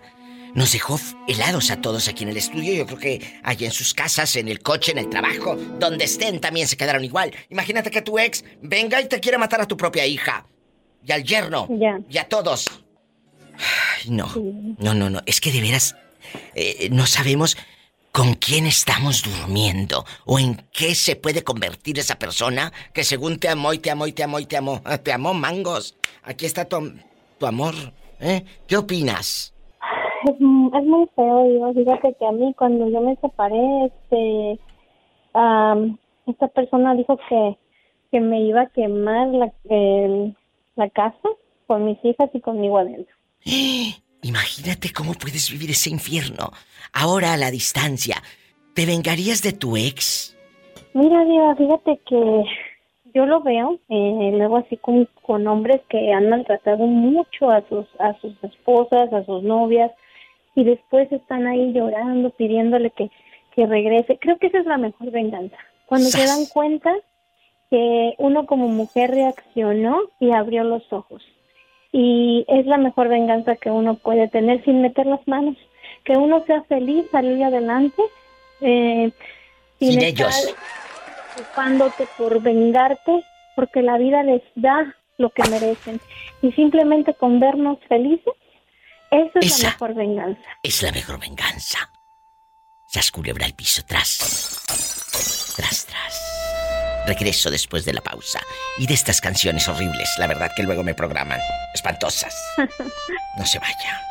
Nos dejó helados a todos aquí en el estudio. Yo creo que allá en sus casas, en el coche, en el trabajo, donde estén, también se quedaron igual. Imagínate que tu ex venga y te quiera matar a tu propia hija. Y al yerno. Ya. Y a todos. Ay, no. No, no, no. Es que de veras eh, no sabemos con quién estamos durmiendo o en qué se puede convertir esa persona que según te amó y te amó y te amó y te amó. Te amó mangos. Aquí está tu, tu amor. ¿eh? ¿Qué opinas? Es, es muy feo, digo, fíjate que a mí cuando yo me separé, este, esta persona dijo que, que me iba a quemar la, el- la casa con mis hijas y conmigo adentro. Imagínate cómo puedes vivir ese infierno. Ahora a la distancia, ¿te vengarías de tu ex? Mira, Diva, fíjate que yo lo veo eh, luego así con, con hombres que han maltratado mucho a sus a sus esposas, a sus novias y después están ahí llorando, pidiéndole que, que regrese. Creo que esa es la mejor venganza. Cuando se dan cuenta que uno como mujer reaccionó y abrió los ojos. Y es la mejor venganza que uno puede tener sin meter las manos. Que uno sea feliz, salir adelante, eh, sin, Sin estar ellos. ocupándote por vengarte, porque la vida les da lo que merecen. Y simplemente con vernos felices, esa es la mejor venganza. Es la mejor venganza. Sas culebra al piso, tras. Tras, tras. Regreso después de la pausa. Y de estas canciones horribles, la verdad que luego me programan. Espantosas. No se vaya.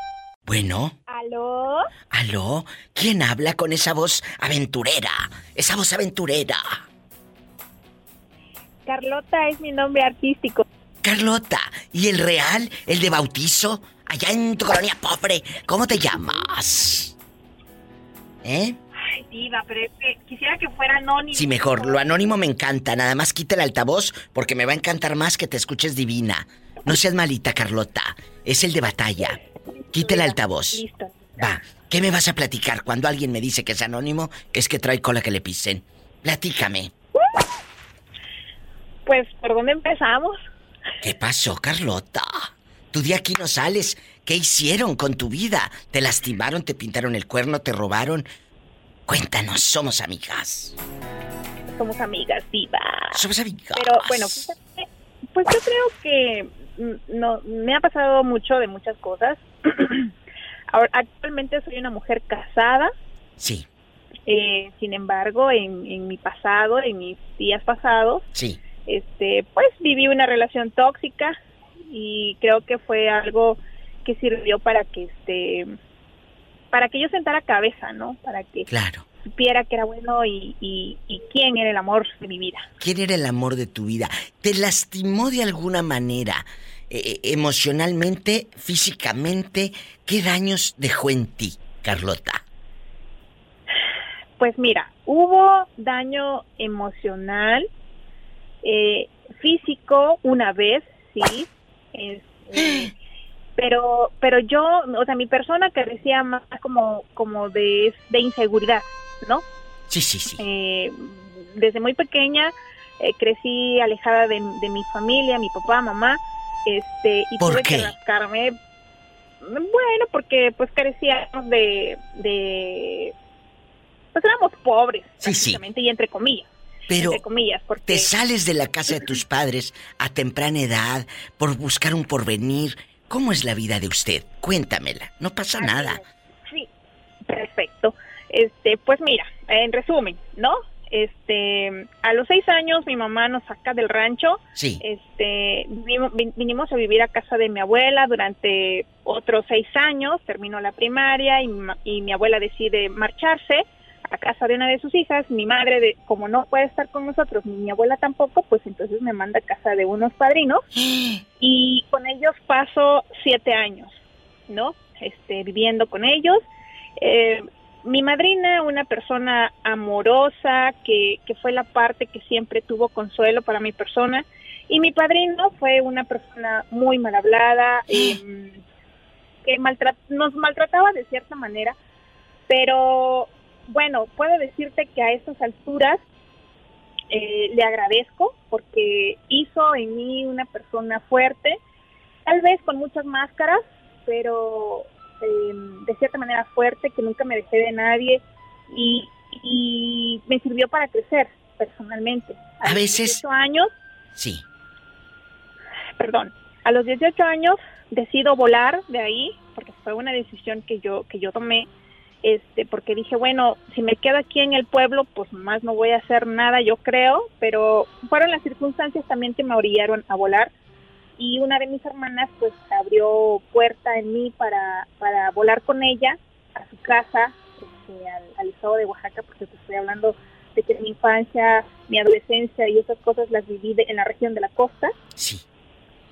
Bueno, ¿Aló? aló, ¿quién habla con esa voz aventurera? Esa voz aventurera. Carlota es mi nombre artístico. Carlota, ¿y el real? ¿El de bautizo? Allá en tu colonia pobre, ¿cómo te llamas? ¿Eh? Ay, diva, pero es que quisiera que fuera anónimo. Sí, mejor. Lo anónimo me encanta. Nada más quita el altavoz porque me va a encantar más que te escuches divina. No seas malita, Carlota. Es el de batalla. Quita el altavoz. Listo. Va. ¿Qué me vas a platicar cuando alguien me dice que es anónimo? Es que trae cola que le pisen. Platícame. Pues, ¿por dónde empezamos? ¿Qué pasó, Carlota? Tú de aquí no sales. ¿Qué hicieron con tu vida? ¿Te lastimaron, te pintaron el cuerno, te robaron? Cuéntanos, somos amigas. Somos amigas, diva. Somos amigas. Pero bueno, fíjate, pues yo creo que mm, no me ha pasado mucho de muchas cosas. Ahora, actualmente soy una mujer casada. Sí. Eh, sin embargo, en, en mi pasado, en mis días pasados, Sí. este, pues viví una relación tóxica y creo que fue algo que sirvió para que este para que yo sentara cabeza, ¿no? Para que Claro. supiera que era bueno y, y, y quién era el amor de mi vida. ¿Quién era el amor de tu vida? ¿Te lastimó de alguna manera? eh, emocionalmente, físicamente, ¿qué daños dejó en ti, Carlota? Pues mira, hubo daño emocional, eh, físico una vez, sí, este, pero pero yo, o sea, mi persona carecía más como como de, de inseguridad, ¿no? Sí, sí, sí. Eh, desde muy pequeña eh, crecí alejada de, de mi familia, mi papá, mamá, este, y ¿Por tuve qué? que rascarme. Bueno, porque pues carecíamos de, de pues éramos pobres, Sí, sí. y entre comillas. Pero entre comillas, porque te sales de la casa de tus padres a temprana edad por buscar un porvenir. ¿Cómo es la vida de usted? Cuéntamela. No pasa nada. Sí, perfecto. Este, pues mira, en resumen, ¿no? Este, a los seis años mi mamá nos saca del rancho. Sí. Este, vinimos a vivir a casa de mi abuela durante otros seis años. Terminó la primaria y, y mi abuela decide marcharse a casa de una de sus hijas. Mi madre, de, como no puede estar con nosotros, ni mi abuela tampoco, pues entonces me manda a casa de unos padrinos y con ellos paso siete años, ¿no? Este, viviendo con ellos. Eh, mi madrina, una persona amorosa, que, que fue la parte que siempre tuvo consuelo para mi persona. Y mi padrino fue una persona muy mal hablada, eh, que maltra- nos maltrataba de cierta manera, pero bueno, puedo decirte que a estas alturas eh, le agradezco porque hizo en mí una persona fuerte, tal vez con muchas máscaras, pero eh, de cierta manera fuerte, que nunca me dejé de nadie y, y me sirvió para crecer personalmente. A los veces- 18 años, Sí. perdón, a los 18 años decido volar de ahí porque fue una decisión que yo que yo tomé este porque dije bueno si me quedo aquí en el pueblo pues más no voy a hacer nada yo creo pero fueron las circunstancias también que me orillaron a volar y una de mis hermanas pues abrió puerta en mí para para volar con ella a su casa este, al, al estado de Oaxaca porque te estoy hablando de que mi infancia mi adolescencia y esas cosas las viví de- en la región de la costa Sí.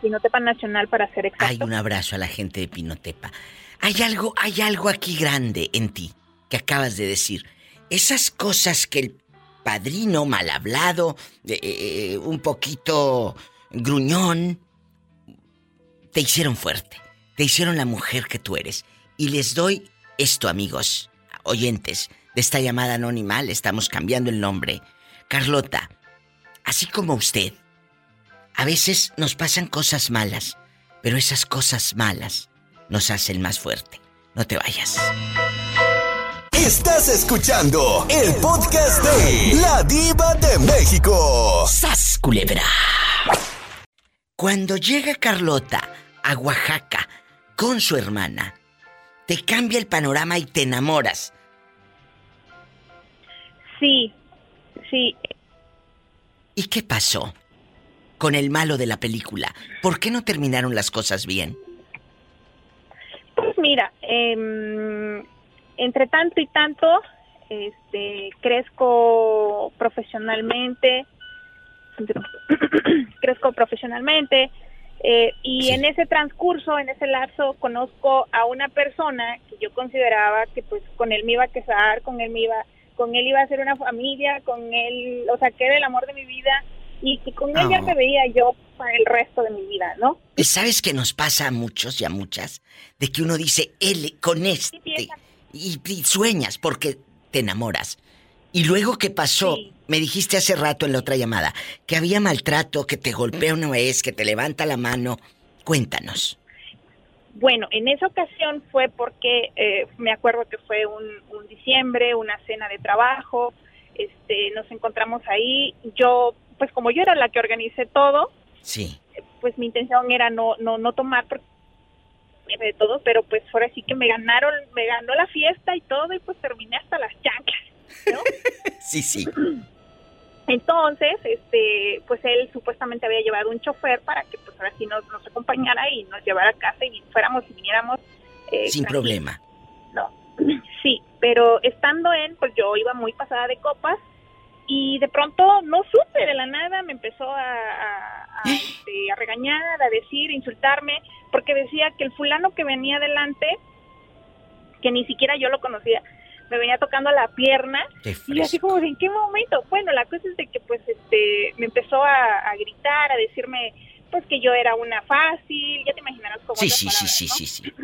Pinotepa Nacional para ser exacto. Hay un abrazo a la gente de Pinotepa. Hay algo, hay algo aquí grande en ti que acabas de decir. Esas cosas que el padrino, mal hablado, eh, eh, un poquito gruñón, te hicieron fuerte, te hicieron la mujer que tú eres. Y les doy esto, amigos, oyentes de esta llamada anónima, le estamos cambiando el nombre. Carlota, así como usted, a veces nos pasan cosas malas, pero esas cosas malas nos hacen más fuerte. No te vayas. Estás escuchando el podcast de La Diva de México. ¡Sas, culebra! Cuando llega Carlota a Oaxaca con su hermana, te cambia el panorama y te enamoras. Sí, sí. ¿Y qué pasó con el malo de la película? ¿Por qué no terminaron las cosas bien? Mira, em, entre tanto y tanto, este, crezco profesionalmente, crezco profesionalmente, eh, y en ese transcurso, en ese lapso, conozco a una persona que yo consideraba que pues con él me iba a casar, con él me iba, con él iba a hacer una familia, con él, o sea, que era el amor de mi vida y que con él ya Oh. me veía yo para el resto de mi vida, ¿no? ¿Y ¿Sabes que nos pasa a muchos y a muchas? De que uno dice, él con este. Y, y sueñas porque te enamoras. Y luego, ¿qué pasó? Me dijiste hace rato en la otra llamada que había maltrato, que te golpea una vez, que te levanta la mano. Cuéntanos. Bueno, en esa ocasión fue porque eh, me acuerdo que fue un, un diciembre, una cena de trabajo, este, nos encontramos ahí. Yo, pues como yo era la que organicé todo, Sí. pues mi intención era no, no, no tomar porque de todo, pero pues ahora sí que me ganaron, me ganó la fiesta y todo y pues terminé hasta las chanclas. Sí, sí. Entonces, este, pues él supuestamente había llevado un chofer para que pues ahora sí nos, nos acompañara y nos llevara a casa y fuéramos y viniéramos eh, Sin problema. No, sí, pero estando en, pues yo iba muy pasada de copas y de pronto no supe de la nada, me empezó a, a- a, este, a regañar, a decir, a insultarme, porque decía que el fulano que venía delante, que ni siquiera yo lo conocía, me venía tocando la pierna y así como, ¿en qué momento? Bueno, la cosa es de que pues este me empezó a, gritar, a decirme pues que yo era una fácil, ya te imaginarás cómo Sí, sí, sí, sí, sí, sí.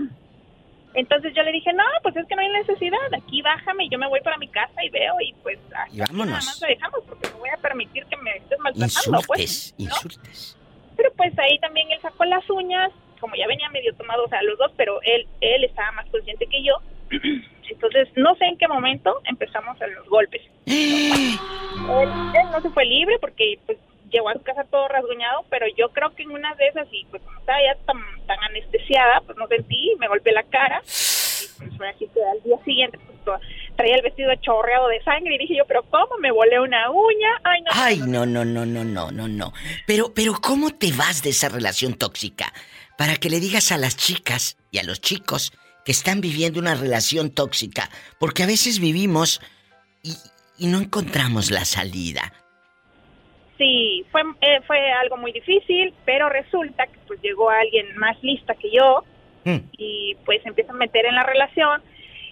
Entonces yo le dije, no, pues es que no hay necesidad, aquí bájame yo me voy para mi casa y veo y pues aquí Y vámonos. nada más lo dejamos porque no voy a permitir que me estés maltratando, Insultes, pues. ¿no? insultes. Pero pues ahí también él sacó las uñas, como ya venía medio tomado, o sea, los dos, pero él, él estaba más consciente que yo. Entonces, no sé en qué momento empezamos a los golpes. él, él no se fue libre porque pues llegó a su casa todo rasguñado, pero yo creo que en una de esas, y pues como estaba ya tan, tan anestesiada, pues no sentí, me golpeé la cara. Y pues fue así que al día siguiente pues, to- traía el vestido chorreado de sangre y dije yo, pero ¿cómo? Me volé una uña. Ay, no. Ay, no, no, no, no, no, no, no. Pero, pero, ¿cómo te vas de esa relación tóxica? Para que le digas a las chicas y a los chicos que están viviendo una relación tóxica. Porque a veces vivimos y, y no encontramos la salida. Sí, fue, eh, fue algo muy difícil, pero resulta que pues llegó alguien más lista que yo Mm. y pues se empieza a meter en la relación.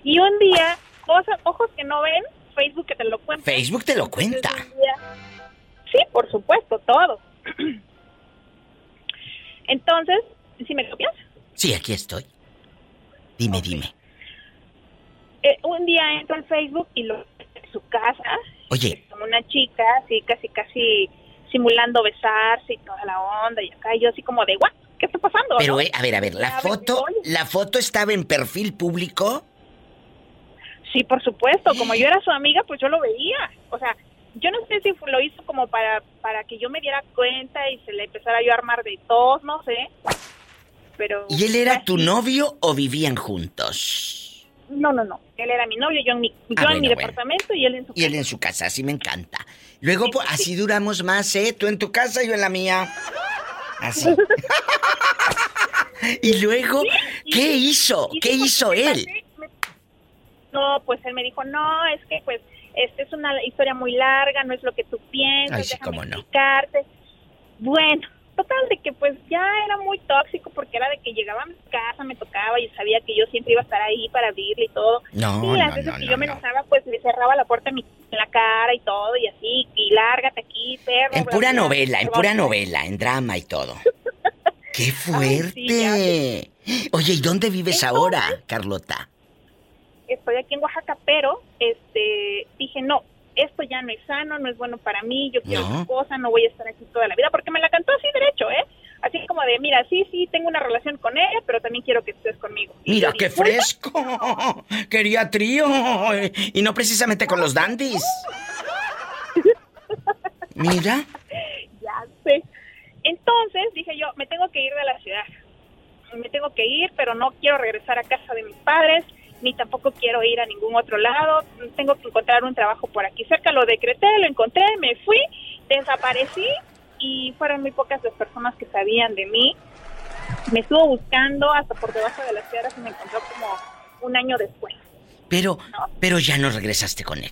Y un día, cosas, ojos que no ven, Facebook que te lo cuenta. Facebook te lo cuenta. Día- sí, por supuesto, todo. Entonces, si me copias, Sí, aquí estoy. Dime, dime. eh, un día entro al Facebook y lo su casa, Oye, como una chica, así casi, casi simulando besarse y toda la onda, y acá yo así como de, ¿what? ¿Qué está pasando? pero no? eh, a ver, a ver, la foto, la foto estaba en perfil público. Sí, por supuesto, como yo era su amiga, pues yo lo veía. O sea, yo no sé si lo hizo como para, para que yo me diera cuenta y se le empezara yo a armar de tos, no sé. Pero... ¿Y él era tu novio o vivían juntos? No, no, no. Él era mi novio, yo en mi, yo Ah, en bueno, mi bueno. departamento y él en su Y él en su casa, así me encanta. Luego, pues, así duramos más, ¿eh? Tú en tu casa, yo en la mía. Así. y luego, ¿qué hizo? ¿Qué hizo él? No, pues él me dijo, no, es que pues esta es una historia muy larga, no es lo que tú piensas, Ay, sí, déjame cómo no. explicarte. Bueno, total de que pues ya era muy tóxico porque era de que llegaba a mi casa, me tocaba y sabía que yo siempre iba a estar ahí para abrirle y todo. No, y las no, veces no, que yo me no. enojaba, pues le cerraba la puerta mi, en la cara y todo, y así, y lárgate aquí, perro. En bla, pura bla, novela, en pura novela, en drama y todo. ¡Qué sí, fuerte! Oye, ¿y dónde vives ahora, Carlota? Estoy aquí en Oaxaca, pero este dije, no, esto ya no es sano, no es bueno para mí, yo quiero No. otra cosa, no voy a estar aquí toda la vida, porque me la cantó así derecho, ¿eh? Así como de, mira, sí, sí, tengo una relación con ella, pero también quiero que estés conmigo. Y Mira, qué fresco. Quería trío. Y no precisamente con los dandies. Mira. Ya sé. Entonces dije yo, me tengo que ir de la ciudad. Me tengo que ir, pero no quiero regresar a casa de mis padres, ni tampoco quiero ir a ningún otro lado. Tengo que encontrar un trabajo por aquí cerca. Lo decreté, lo encontré, me fui, desaparecí y fueron muy pocas las personas que sabían de mí. Me estuvo buscando hasta por debajo de las piedras y me encontró como un año después. Pero, pero ya no regresaste con él.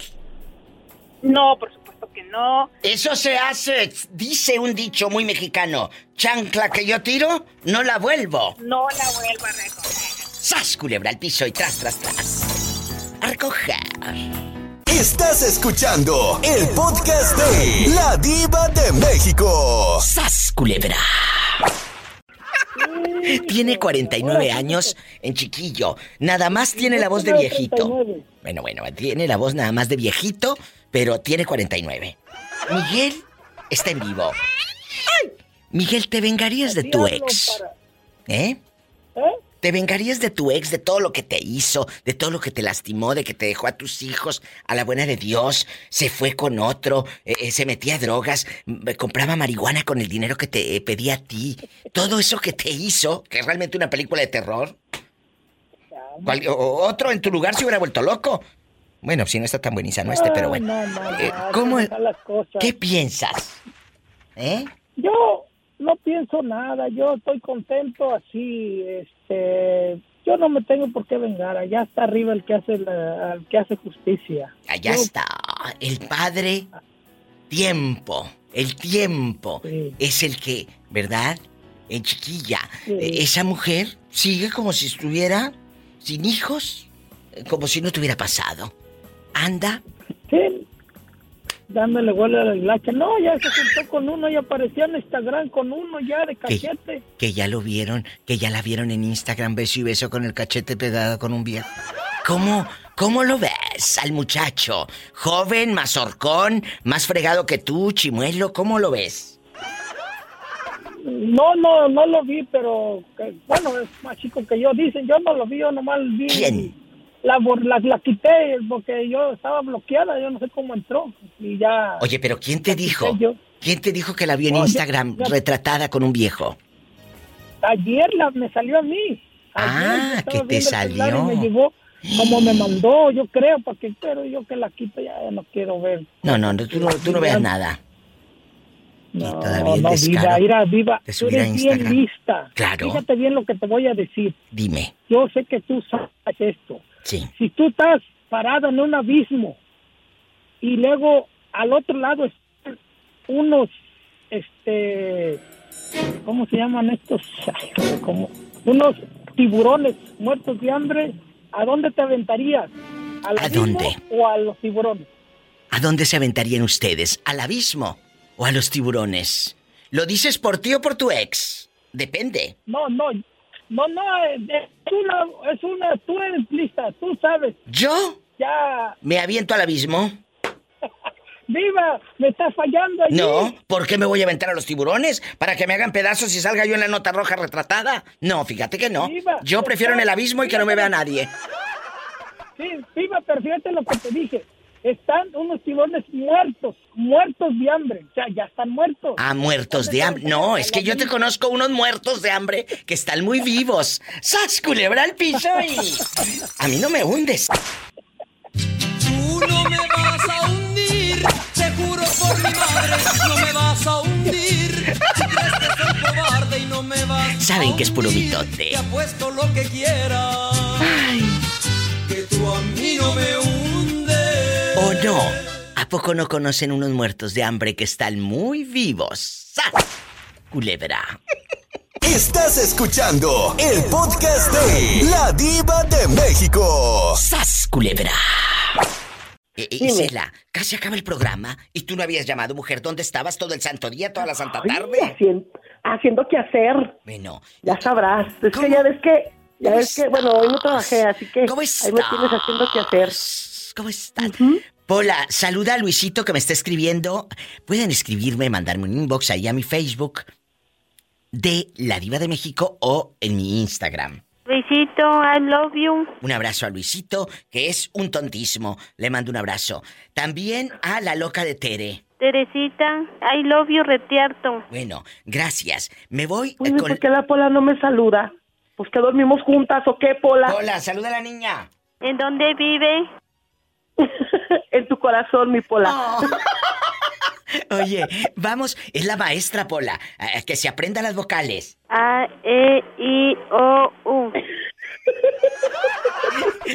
No, por supuesto que no. Eso se hace, dice un dicho muy mexicano. Chancla que yo tiro, no la vuelvo. No la vuelvo a recoger. ¡Sas, culebra al piso y tras, tras, tras! A recoger. Estás escuchando el podcast de La Diva de México. ¡Sas, culebra! Tiene 49 años en chiquillo. Nada más tiene la voz de viejito. Bueno, bueno, tiene la voz nada más de viejito, pero tiene 49. Miguel está en vivo. ¡Ay! Miguel, ¿te vengarías de tu ex? ¿Eh? ¿Te vengarías de tu ex, de todo lo que te hizo, de todo lo que te lastimó, de que te dejó a tus hijos, a la buena de Dios, se fue con otro, eh, eh, se metía a drogas, compraba marihuana con el dinero que te eh, pedía a ti? Todo eso que te hizo, que es realmente una película de terror. O- otro en tu lugar se hubiera vuelto loco. Bueno, si no está tan buenísimo este, pero bueno. No, no, no, Eh, no. ¿Qué piensas? ¿Eh? Yo no pienso nada, yo estoy contento así, este, yo no me tengo por qué vengar, allá está arriba el que hace la- el que hace justicia. Allá Yo- está. El padre tiempo. El tiempo es el que, ¿verdad? En chiquilla. eh, Esa mujer sigue como si estuviera sin hijos, como si no tuviera pasado. Anda. Sí, dándole vuelo a la hilacha. No, ya se juntó con uno, ya apareció en Instagram con uno ya de cachete. Que ya lo vieron, que ya la vieron en Instagram beso y beso con el cachete pegado con un viejo. ¿Cómo, cómo lo ves al muchacho? Joven, más horcón, más fregado que tú, chimuelo, ¿cómo lo ves? No, no, no lo vi, pero que- bueno, es más chico que yo. Dicen, yo no lo vi, yo nomás vi. ¿Quién? La, la, la quité porque yo estaba bloqueada, yo no sé cómo entró. Y ya. Oye, pero ¿quién te dijo? yo. ¿Quién te dijo que la vio en No, Instagram yo- retratada con un viejo? Ayer la, me salió a mí. Ah, Ayer que te salió. Me llegó como me mandó, yo creo, porque pero yo que la quito ya, no quiero ver. No, no, no, tú no, tú no veas nada. No, todavía el no, viva, mira, viva. Tú eres bien lista. Claro. Fíjate bien lo que te voy a decir. Dime. Yo sé que tú sabes esto. Sí. Si tú estás parado en un abismo y luego al otro lado están unos, este, ¿cómo se llaman estos? Ay, como unos tiburones muertos de hambre, ¿a dónde te aventarías? ¿Al ¿A abismo dónde? o a los tiburones? ¿A dónde se aventarían ustedes? ¿Al abismo o a los tiburones? ¿Lo dices por ti o por tu ex? Depende. No, no, no, no, es una, es una, tú eres lista, tú sabes. ¿Yo? Ya, ¿Me aviento al abismo? viva, me estás fallando allí. No, ¿por qué me voy a aventar a los tiburones? ¿Para que me hagan pedazos y salga yo en la nota roja retratada? No, fíjate que no. Viva, Yo prefiero en el abismo y que no me vea nadie. Sí, viva, pero fíjate lo que te dije. Están unos tiburones muertos, muertos de hambre. O sea, ya están muertos. Ah, muertos de hambre. No, es que yo te conozco unos muertos de hambre que están muy vivos. ¡Sas, culebra al piso y... A mí no me hundes. Tú no me vas a hundir, te juro por mi madre, no me vas a hundir. Si crees que soy cobarde y no me vas Saben a que es puro hundir, mitote. Te apuesto lo que quieras. Que tú a mí no me hundes. ¿O no? ¿A poco no conocen unos muertos de hambre que están muy vivos? ¡Sas! Culebra. Estás escuchando el podcast de La Diva de México. ¡Sas, culebra! Eh, eh. Isela, casi acaba el programa y tú no habías llamado, mujer. ¿Dónde estabas todo el santo día, toda la santa Ay, tarde? haciendo, haciendo qué hacer. Bueno. Ya sabrás. Es que ya ves que, ya ves que, bueno, hoy no trabajé, así que ahí me tienes haciendo qué hacer. ¿Cómo estás? Pola, saluda a Luisito que me está escribiendo. Pueden escribirme, mandarme un inbox ahí a mi Facebook de La Diva de México o en mi Instagram. Luisito, I love you. Un abrazo a Luisito, que es un tontísimo. Le mando un abrazo. También a la loca de Tere. Teresita, I love you, retierto. Bueno, gracias. Me voy Oye, eh, con... ¿por qué la Pola no me saluda? Pues que dormimos juntas, ¿o qué, Pola? Pola, saluda a la niña. ¿En dónde vive? en tu corazón, mi Pola. Oh. Oye, vamos, es la maestra Pola, que se aprenda las vocales. A, E, I, O, U.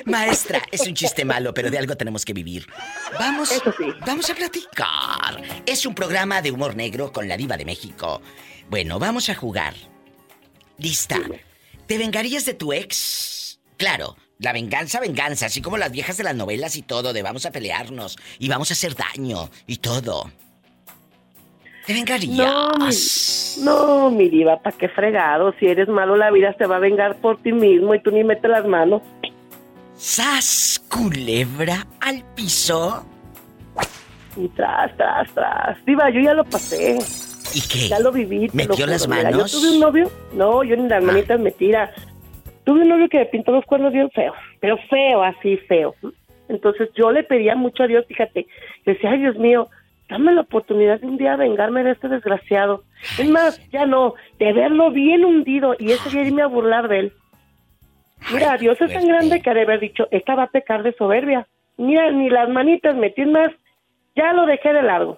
Maestra, es un chiste malo, pero de algo tenemos que vivir. Vamos, vamos a platicar. Es un programa de humor negro con la diva de México. Bueno, vamos a jugar. Lista. ¿Te vengarías de tu ex? Claro, la venganza, venganza, así como las viejas de las novelas y todo, de vamos a pelearnos y vamos a hacer daño y todo. ¿Te vengarías? No, mi, no, mi diva, ¿para qué fregado? Si eres malo, la vida se va a vengar por ti mismo y tú ni metes las manos. ¡Sas! Culebra al piso. Y tras, tras, tras. Diva, yo ya lo pasé. ¿Y qué? Ya lo viví. ¿Metió lo las manos? yo tuve un novio. No, yo ni las manitas me tira. Tuve un novio que me pintó los cuernos bien feo. Pero feo, así feo. Entonces yo le pedía mucho a Dios, fíjate. Le decía, ay, Dios mío, dame la oportunidad de un día vengarme de este desgraciado. Es más, ya no, de verlo bien hundido y ese día irme a burlar de él. Mira, Dios es tan grande que ha de haber dicho, esta va a pecar de soberbia. Mira, ni las manitas metí más, ya lo dejé de largo.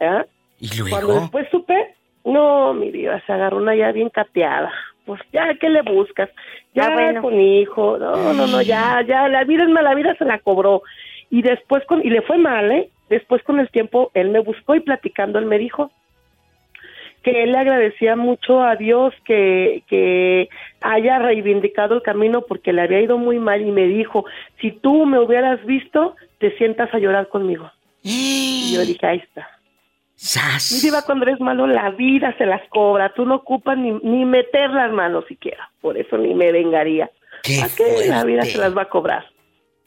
¿Ah? ¿Y Cuando después supe, no, mi vida, se agarró una ya bien cateada. Pues ya, ¿qué le buscas? Ya Ah, bueno. con hijo, no, no, no, ya, ya, la vida es mala, la vida se la cobró. Y después, con, y le fue mal, ¿eh? Después con el tiempo, él me buscó y platicando, él me dijo que él le agradecía mucho a Dios que, que haya reivindicado el camino porque le había ido muy mal y me dijo, si tú me hubieras visto, te sientas a llorar conmigo. Y yo dije, ahí está. Mi diva, cuando eres malo, la vida se las cobra. Tú no ocupas ni, ni meter las manos siquiera. Por eso ni me vengaría. ¿A qué la vida se las va a cobrar?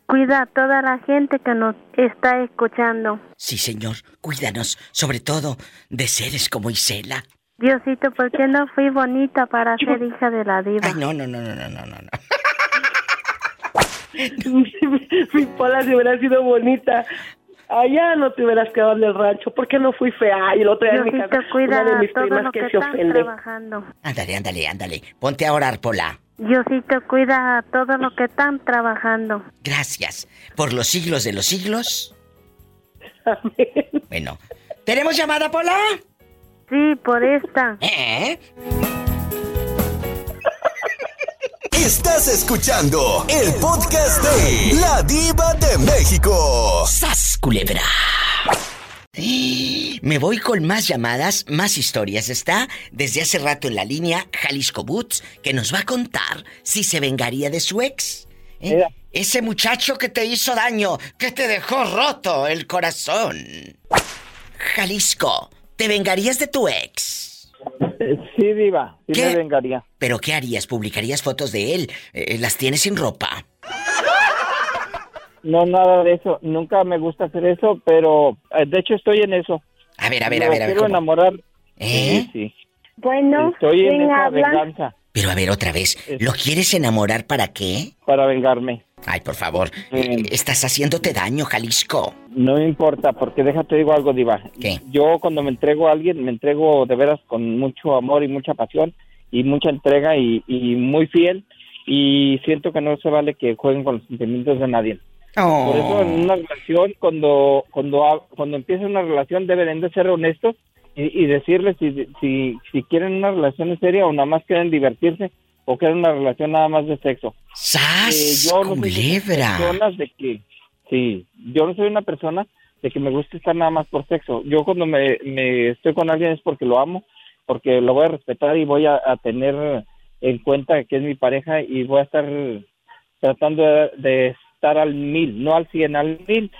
Cuida a toda la gente que nos está escuchando. Sí, señor, cuídanos, sobre todo de seres como Isela. Diosito, ¿por qué no fui bonita para ser hija de la diva? Ay, no, no, no, no, no, no, no. Mi pola si hubiera sido bonita. Allá no te hubieras quedado en el rancho. ¿Por qué no fui fea? Y el otro día en mi casa, cuida una de a mis todo primas lo que, que se ofende. trabajando. Ándale, ándale, ándale. Ponte a orar, Pola. Diosito, cuida a todo lo que están trabajando. Gracias. Por los siglos de los siglos. Bueno. ¿Tenemos llamada, Pola? Sí, por esta. ¿Eh? Estás escuchando el podcast de La Diva de México. ¡Sas, culebra! Me voy con más llamadas, más historias. Está desde hace rato en la línea Jalisco Boots, que nos va a contar si se vengaría de su ex. ¿Eh? Ese muchacho que te hizo daño, que te dejó roto el corazón. Jalisco, ¿te vengarías de tu ex? Sí, diva, sí ¿Qué? me vengaría. ¿Pero qué harías? ¿Publicarías fotos de él? Eh, ¿Las tienes sin ropa? No, nada de eso. Nunca me gusta hacer eso, pero eh, de hecho estoy en eso. A ver, a ver, a ver, a ver. quiero ¿cómo? enamorar. ¿Eh? Sí, sí. Bueno, Estoy en ¿quién esa habla? venganza Pero a ver, otra vez. ¿Lo quieres enamorar para qué? para vengarme. Ay, por favor. eh, Estás haciéndote daño, Jalisco. No importa, porque déjate digo algo, Diva. ¿Qué? Yo cuando me entrego a alguien, me entrego de veras con mucho amor y mucha pasión y mucha entrega y, y muy fiel. Y siento que no se vale que jueguen con los sentimientos de nadie. Oh. Por eso en una relación, cuando cuando cuando empieza una relación, deben de ser honestos y, y decirles si, si, si quieren una relación en serio o nada más quieren divertirse o quieren una relación nada más de sexo. ¡Sas, Eh, yo no soy personas de que, sí, yo no soy una persona de que me guste estar nada más por sexo. Yo cuando me, me estoy con alguien es porque lo amo, porque lo voy a respetar y voy a, a tener en cuenta que es mi pareja y voy a estar tratando de, de estar al mil, no al cien, al mil,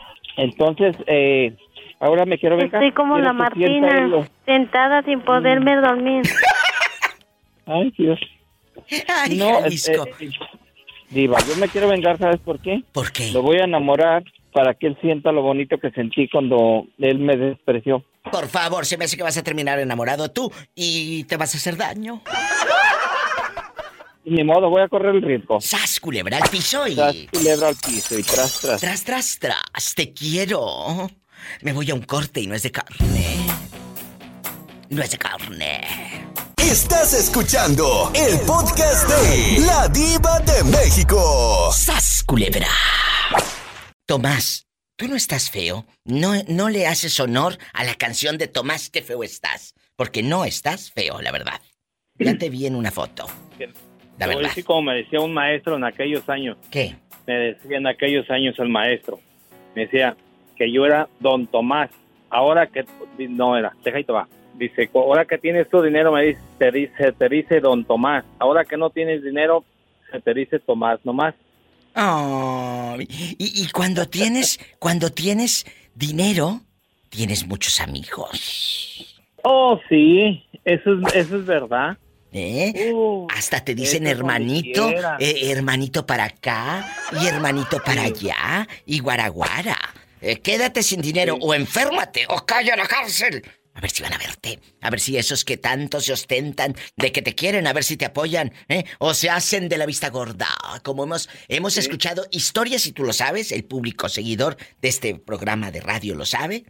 Entonces, eh, ahora me quiero vengar. Estoy como Quiero la Martina, lo- sentada sin poderme dormir. Ay, Dios. Ay, no, Jalisco. eh, eh, Diva, yo me quiero vengar, ¿sabes por qué? ¿Por qué? Lo voy a enamorar para que él sienta lo bonito que sentí cuando él me despreció. Por favor, se me hace que vas a terminar enamorado tú y te vas a hacer daño. Ni modo, voy a correr el riesgo. ¡Sas, culebra al piso y... Tras culebra al piso y tras, tras. Tras, tras, tras, te quiero. Me voy a un corte y no es de carne. No es de carne. Estás escuchando el podcast de La Diva de México. ¡Sas, culebra! Tomás, tú no estás feo. No, no le haces honor a la canción de Tomás, qué feo estás. Porque no estás feo, la verdad. Ya te vi en una foto. La Te voy a decir como me decía un maestro en aquellos años. ¿Qué? Me decía en aquellos años el maestro. Me decía que yo era don Tomás. Ahora que... No era, deja y te va. Dice, ahora que tienes tu dinero, me dice, te dice, te dice don Tomás. Ahora que no tienes dinero, se te dice Tomás nomás. Ay, y, y cuando tienes, cuando tienes dinero, tienes muchos amigos. Oh, sí, eso es, eso es verdad. ¿Eh? Hasta te dicen hermanito, eh, hermanito para acá y hermanito para allá y guaraguara. Eh, quédate sin dinero o enférmate o calla a la cárcel. A ver si van a verte. A ver si esos que tanto se ostentan de que te quieren, a ver si te apoyan, ¿eh? O se hacen de la vista gorda. Como hemos, hemos escuchado historias, y tú lo sabes, el público seguidor de este programa de radio lo sabe.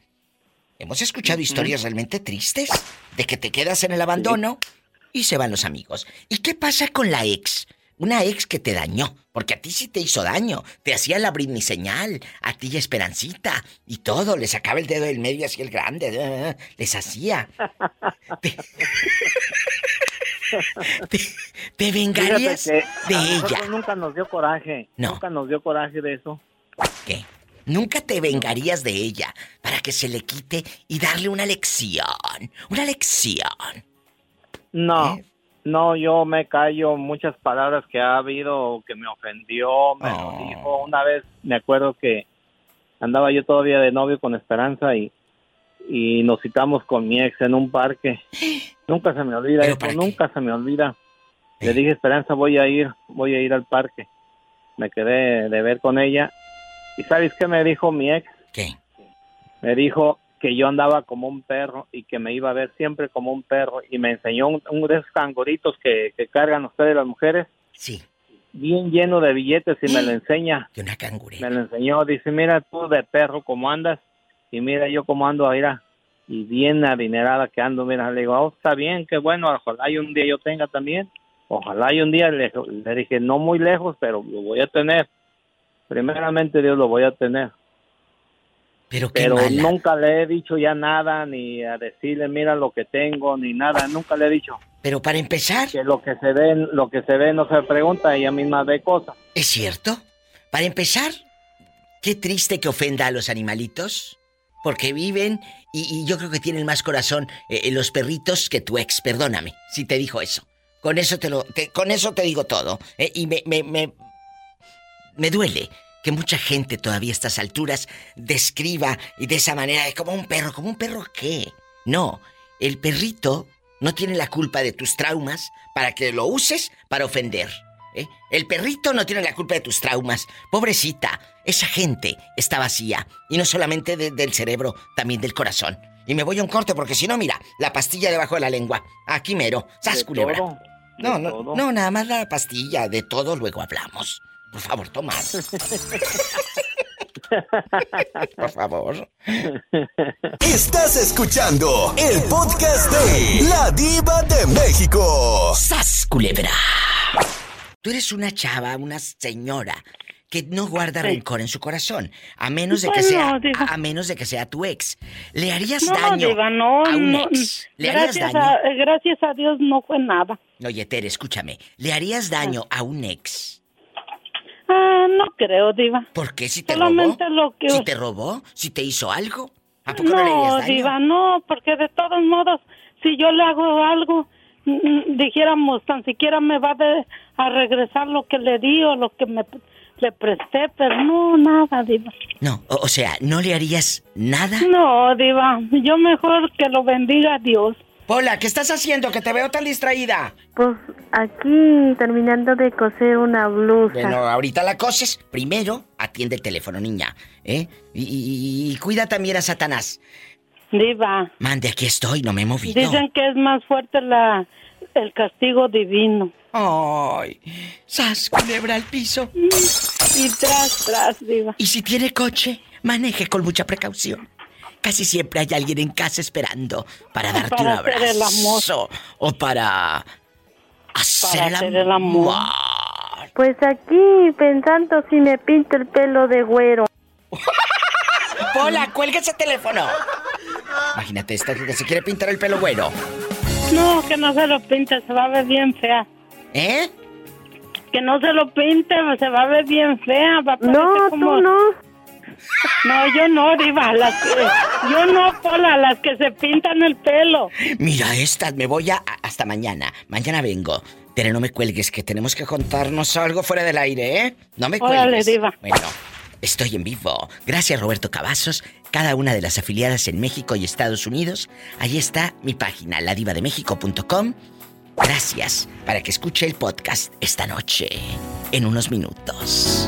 Hemos escuchado historias realmente tristes de que te quedas en el abandono y se van los amigos. ¿Y qué pasa con la ex? Una ex que te dañó, porque a ti sí te hizo daño. Te hacía la Britney señal, a ti y Esperancita, y todo. Le sacaba el dedo del medio así el grande. eh, les hacía. ¿Te, te- te vengarías de ella? nunca nos dio coraje. No. Nunca nos dio coraje de eso. ¿Qué? Nunca te vengarías de ella para que se le quite y darle una lección. Una lección. No, ¿Eh? no, yo me callo muchas palabras que ha habido que me ofendió, me Oh. lo dijo. Una vez me acuerdo que andaba yo todavía de novio con Esperanza y, y nos citamos con mi ex en un parque. Nunca se me olvida ¿Pero eso, nunca se me olvida. Le dije, Esperanza, voy a ir, voy a ir al parque. Me quedé de ver con ella. ¿Y sabes qué me dijo mi ex? ¿Qué? Me dijo que yo andaba como un perro y que me iba a ver siempre como un perro y me enseñó un, de esos canguritos que, que cargan ustedes las mujeres. Sí. Bien lleno de billetes y me lo enseña. Que una cangure. Me lo enseñó, dice, mira tú de perro cómo andas y mira yo cómo ando, mira. Y bien adinerada que ando, mira, le digo, oh, está bien, qué bueno, ojalá y un día yo tenga también. Ojalá y un día le, le dije, no muy lejos, pero lo voy a tener. Primeramente Dios lo voy a tener. Pero qué Pero mala. nunca le he dicho ya nada, ni a decirle, mira lo que tengo, ni nada, nunca le he dicho. Pero para empezar, Que lo que se ve, lo que se ve no se pregunta, ella misma ve cosas. ¿es cierto? Para empezar, qué triste que ofenda a los animalitos. Porque viven y, y yo creo que tienen más corazón eh, los perritos que tu ex, perdóname, si te dijo eso. Con eso te lo, te- con eso te digo todo. eh, y me, me, me, me duele que mucha gente todavía a estas alturas describa y de esa manera como un perro, como un perro qué. No, el perrito no tiene la culpa de tus traumas para que lo uses para ofender. ¿eh? El perrito no tiene la culpa de tus traumas. Pobrecita, esa gente está vacía. Y no solamente de- del cerebro, también del corazón. Y me voy a un corte porque si no, mira, la pastilla debajo de la lengua. Aquí mero. ¡Sas, culebra! No, no, no, nada más la pastilla. De todo luego hablamos. Por favor, Tomás. Por favor. Estás escuchando el podcast de La Diva de México. ¡Sas, culebra! Tú eres una chava, una señora que no guarda rencor en su corazón, a menos de que Bueno, sea diva. a, menos de que sea tu ex. ¿Le harías No, daño diva, no, a un no, ex? ¿Le harías gracias daño? a, gracias a Dios no fue nada. Oye, Tere, escúchame. ¿Le harías daño a un ex? Ah, no creo, diva. ¿Por qué? ¿Si te Solamente robó? lo que... ¿Si te robó? ¿Si te hizo algo? ¿A poco no, le No, daño? diva, no, porque de todos modos, si yo le hago algo, dijéramos, tan siquiera me va de- a regresar lo que le di o lo que me le presté, pero no, nada, diva. No, o, o sea, ¿no le harías nada? No, diva, yo mejor que lo bendiga Dios. Pola, ¿qué estás haciendo? Que te veo tan distraída. Pues aquí terminando de coser una blusa. Bueno, ahorita la coses. Primero, atiende el teléfono, niña. ¿Eh? Y, y- y cuida también a Satanás. Diva, Mande, aquí estoy, no me he movido. dicen que es más fuerte la el castigo divino. Ay, sas, culebra al piso. Y tras, tras, diva. Y si tiene coche, maneje con mucha precaución. Casi siempre hay alguien en casa esperando para darte Para un hacer el abrazo. O para hacer, Para el, hacer el amor. Pues aquí pensando si me pinto el pelo de güero. Pola, cuelga ese teléfono. Imagínate esta que se quiere pintar el pelo güero. No, que no se lo pinte, se va a ver bien fea. ¿Eh? Que no se lo pinte, se va a ver bien fea. Va a No, parecer tú como... no. No, yo no, Diva. Las que... Yo no, Pola, las que se pintan el pelo. Mira estas, me voy a hasta mañana. Mañana vengo. Pero no me cuelgues, que tenemos que contarnos algo fuera del aire, ¿eh? No me Órale, cuelgues. diva. Bueno, estoy en vivo. Gracias, Roberto Cavazos. Cada una de las afiliadas en México y Estados Unidos. Ahí está mi página, ladivademexico.com. Gracias para que escuche el podcast esta noche, en unos minutos.